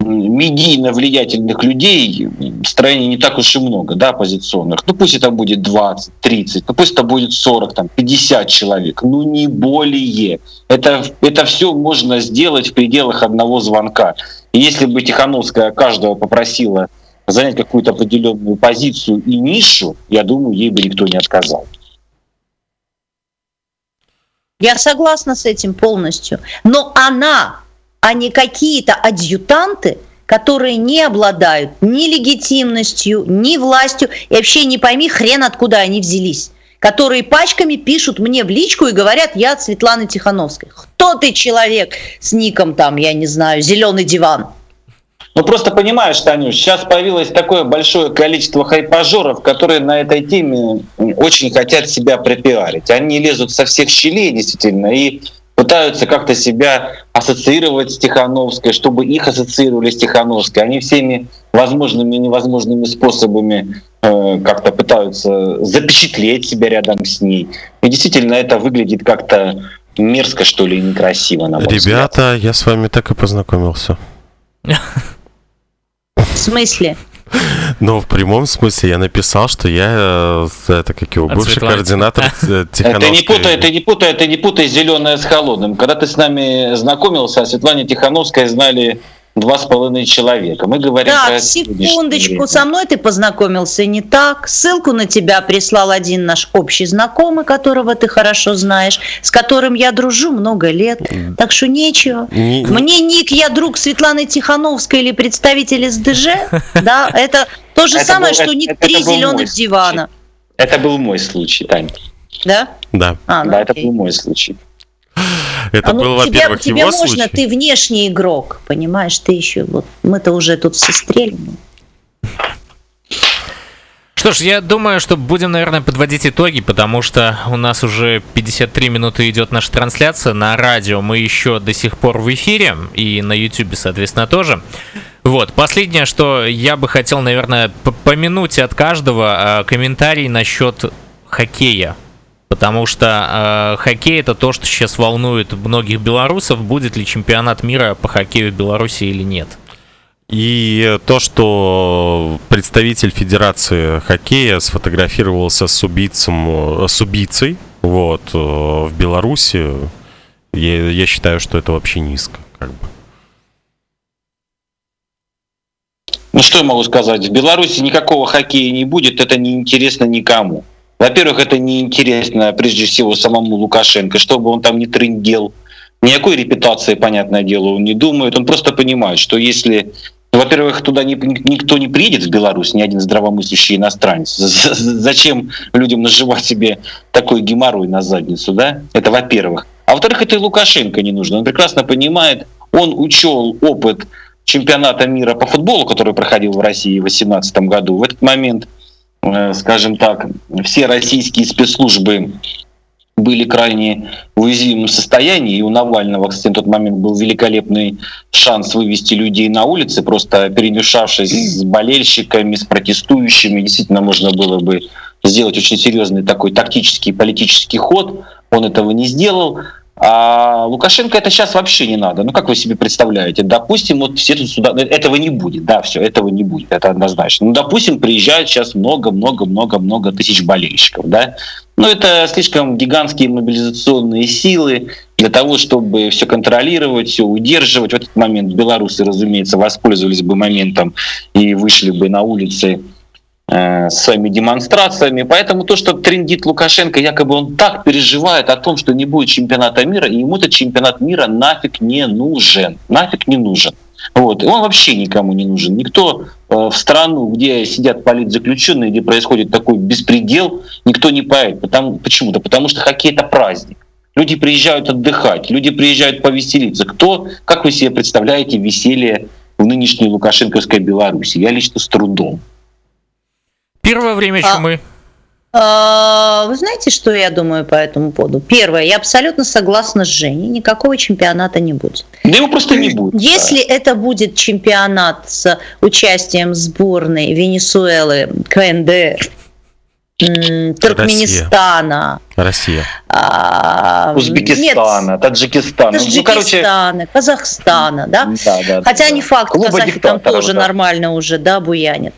медийно влиятельных людей в стране не так уж и много, да, оппозиционных. Ну пусть это будет 20, 30, ну пусть это будет 40, там, 50 человек, ну не более. Это, это все можно сделать в пределах одного звонка. И если бы Тихановская каждого попросила занять какую-то определенную позицию и нишу, я думаю, ей бы никто не отказал. Я согласна с этим полностью. Но она а не какие-то адъютанты, которые не обладают ни легитимностью, ни властью, и вообще не пойми хрен откуда они взялись которые пачками пишут мне в личку и говорят, я от Светланы Тихановской. Кто ты человек с ником там, я не знаю, зеленый диван? Ну просто понимаешь, Танюш, сейчас появилось такое большое количество хайпажоров, которые на этой теме очень хотят себя пропиарить. Они лезут со всех щелей, действительно, и пытаются как-то себя ассоциировать с Тихановской, чтобы их ассоциировали с Тихановской. Они всеми возможными и невозможными способами э, как-то пытаются запечатлеть себя рядом с ней. И действительно это выглядит как-то мерзко, что ли, и некрасиво. На мой Ребята, взгляд. я с вами так и познакомился. В смысле? Ну, в прямом смысле я написал, что я э, это как его бывший координатор Тихановской. Это не путай, это не путай, это не путай зеленое с холодным. Когда ты с нами знакомился, о Светлане Тихановской знали два с половиной человека. Мы говорим так, про секундочку, со мной ты познакомился не так. Ссылку на тебя прислал один наш общий знакомый, которого ты хорошо знаешь, с которым я дружу много лет. Так что нечего. Не... Мне ник я друг Светланы Тихановской или представитель СДЖ, да, это то же самое, что ник три зеленых дивана. Это был мой случай, Тань. Да? Да. А, ну, да, это был мой случай. Это а ну, был, во-первых, тебе его можно, случай. ты внешний игрок, понимаешь, ты еще вот мы-то уже тут все стрельнули. Что ж, я думаю, что будем, наверное, подводить итоги, потому что у нас уже 53 минуты идет наша трансляция. На радио мы еще до сих пор в эфире, и на YouTube, соответственно, тоже. Вот, последнее, что я бы хотел, наверное, помянуть от каждого э, комментарий насчет хоккея потому что э, хоккей это то, что сейчас волнует многих белорусов. Будет ли чемпионат мира по хоккею в Беларуси или нет? И то, что представитель Федерации хоккея сфотографировался с, убийцем, с убийцей вот, э, в Беларуси, я, я считаю, что это вообще низко. Как бы. Ну что я могу сказать? В Беларуси никакого хоккея не будет, это не интересно никому. Во-первых, это неинтересно прежде всего самому Лукашенко, что бы он там ни трындел. Никакой репутации, понятное дело, он не думает. Он просто понимает, что если во-первых, туда не, никто не приедет в Беларусь, ни один здравомыслящий иностранец. Зачем людям наживать себе такой геморрой на задницу, да? Это во-первых. А во-вторых, это и Лукашенко не нужно. Он прекрасно понимает, он учел опыт чемпионата мира по футболу, который проходил в России в 2018 году. В этот момент скажем так, все российские спецслужбы были крайне в уязвимом состоянии, и у Навального, кстати, на тот момент был великолепный шанс вывести людей на улицы, просто перемешавшись с болельщиками, с протестующими, действительно можно было бы сделать очень серьезный такой тактический политический ход, он этого не сделал. А Лукашенко это сейчас вообще не надо. Ну, как вы себе представляете? Допустим, вот все тут сюда... Этого не будет, да, все, этого не будет, это однозначно. Ну, допустим, приезжают сейчас много-много-много-много тысяч болельщиков, да? Ну, это слишком гигантские мобилизационные силы для того, чтобы все контролировать, все удерживать. В этот момент белорусы, разумеется, воспользовались бы моментом и вышли бы на улицы своими демонстрациями. Поэтому то, что трендит Лукашенко, якобы он так переживает о том, что не будет чемпионата мира, и ему этот чемпионат мира нафиг не нужен. Нафиг не нужен. Вот. И он вообще никому не нужен. Никто э, в страну, где сидят политзаключенные, где происходит такой беспредел, никто не поедет. Потому, почему? Да потому что хоккей это праздник. Люди приезжают отдыхать, люди приезжают повеселиться. Кто, как вы себе представляете, веселье в нынешней лукашенковской Беларуси? Я лично с трудом. Первое время А, чумы. А, Вы знаете, что я думаю по этому поводу? Первое, я абсолютно согласна с Женей, никакого чемпионата не будет. Да его просто не будет. Если это будет чемпионат с участием сборной Венесуэлы, КНДР, Туркменистана, Россия. а, Узбекистана, нет, Таджикистана. Ну, короче, Таджикистана, Казахстана, да? да, да, Хотя да. не факт, Клуба казахи там тоже да. нормально уже, да, буянит.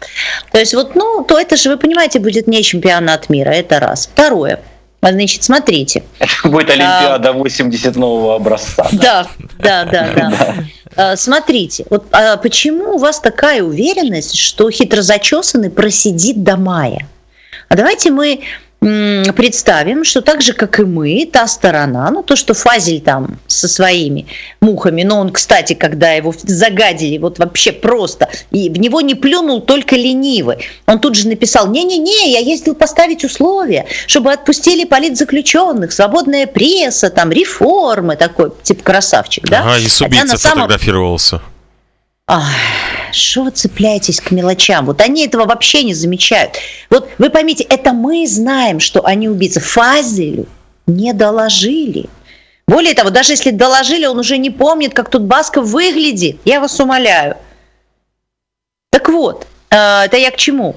То есть вот, ну, то это же, вы понимаете, будет не чемпионат мира, это раз. Второе, А, значит, смотрите. Будет Олимпиада 80 нового образца. Да, да, да, да. А, Смотрите, вот а почему у вас такая уверенность, что хитрозачесанный просидит до мая? А давайте мы представим, что так же, как и мы, та сторона, ну то, что Фазель там со своими мухами, но он, кстати, когда его загадили, вот вообще просто, и в него не плюнул только ленивый. Он тут же написал, не-не-не, я ездил поставить условия, чтобы отпустили политзаключенных, свободная пресса, там, реформы, такой, типа красавчик, да? Ага, и с убийцей самом- фотографировался. Ах, что вы цепляетесь к мелочам? Вот они этого вообще не замечают. Вот вы поймите, это мы знаем, что они убийцы. Фазелю не доложили. Более того, даже если доложили, он уже не помнит, как тут Басков выглядит. Я вас умоляю. Так вот, э, это я к чему?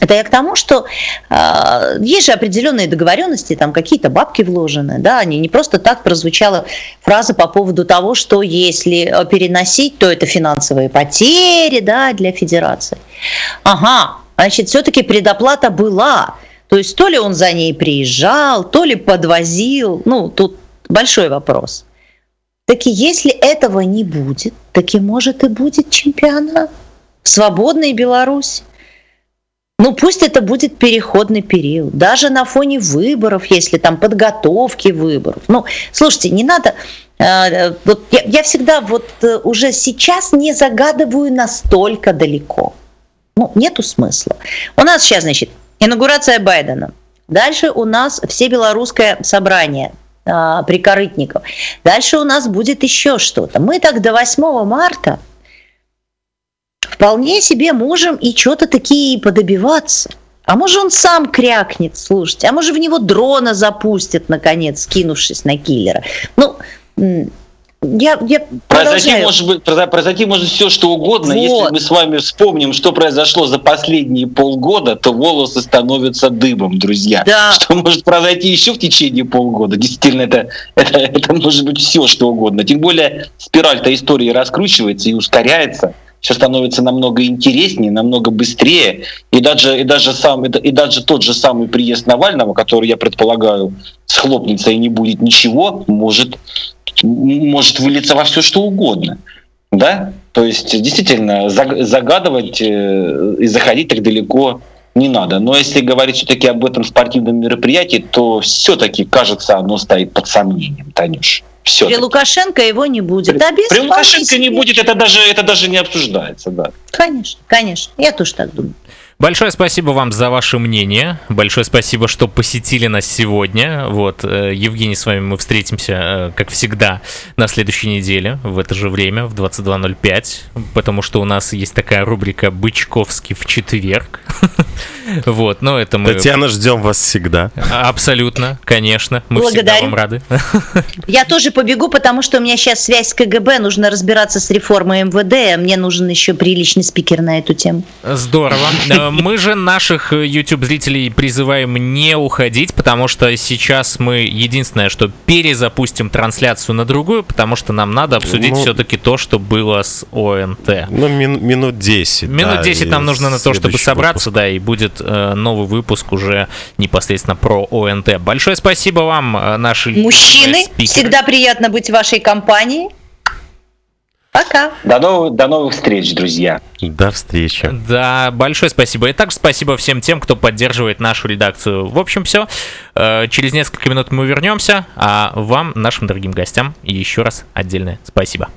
Это я к тому, что э, есть же определенные договоренности, там какие-то бабки вложены, да, они не просто так прозвучала фраза по поводу того, что если э, переносить, то это финансовые потери, да, для федерации. Ага, значит, все-таки предоплата была. То есть то ли он за ней приезжал, то ли подвозил, ну, тут большой вопрос. Так и если этого не будет, так и может и будет чемпионат. Свободная Беларусь. Ну пусть это будет переходный период, даже на фоне выборов, если там подготовки выборов. Ну, слушайте, не надо. э, вот я, я всегда вот э, уже сейчас не загадываю настолько далеко. Ну, нету смысла. У нас сейчас, значит, инаугурация Байдена. Дальше у нас все белорусское собрание а, прикорытников. Дальше у нас будет еще что-то. Мы так до 8 марта вполне себе можем и что-то такие подобиваться. А может он сам крякнет, слушайте, а может в него дрона запустят, наконец, скинувшись на киллера. Ну, я, я Произойти продолжаю. может, быть, произо- произойти может все что угодно. Вот. Если мы с вами вспомним, что произошло за последние полгода, то волосы становятся дыбом, друзья. Да. Что может произойти еще в течение полгода? Действительно, это, это, это может быть все что угодно. Тем более спираль-то истории раскручивается и ускоряется. Все становится намного интереснее, намного быстрее. И даже, и, даже сам, и, да- и даже тот же самый приезд Навального, который, я предполагаю, схлопнется и не будет ничего, может, может вылиться во все что угодно. Да? То есть действительно заг- загадывать э, и заходить так далеко не надо. Но если говорить все-таки об этом спортивном мероприятии, то все-таки, кажется, оно стоит под сомнением, Танюш. Все. При Лукашенко его не будет. Да, без При Лукашенко не будет, это даже, это даже не обсуждается, да. Конечно, конечно. Я тоже так думаю. Большое спасибо вам за ваше мнение. Большое спасибо, что посетили нас сегодня. Вот, э, Евгений, с вами мы встретимся, э, как всегда, на следующей неделе в это же время, в 22.05, потому что у нас есть такая рубрика «Бычковский в четверг». Вот, но это мы... Татьяна, ждем вас всегда. Абсолютно, конечно. Мы всегда вам рады. Я тоже побегу, потому что у меня сейчас связь с КГБ, нужно разбираться с реформой МВД, а мне нужен еще приличный спикер на эту тему. Здорово. Мы же наших э, YouTube-зрителей призываем не уходить, потому что сейчас мы единственное, что перезапустим трансляцию на другую, потому что нам надо обсудить Ну, все-таки то, что было с ОНТ. Ну, мин- минут 10. Минут да, 10 и нам нужно на то, чтобы собраться, выпуск. да, и будет э, новый выпуск уже непосредственно про ОНТ. Большое спасибо вам, э, наши Мужчины, спикеры. всегда приятно быть в вашей компании. Пока. До, новых до новых встреч, друзья. До встречи. Да, большое спасибо. И также спасибо всем тем, кто поддерживает нашу редакцию. В общем, все. Э, через несколько минут мы вернемся. А вам, нашим дорогим гостям, еще раз отдельное спасибо.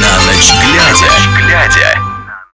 На ночь глядя.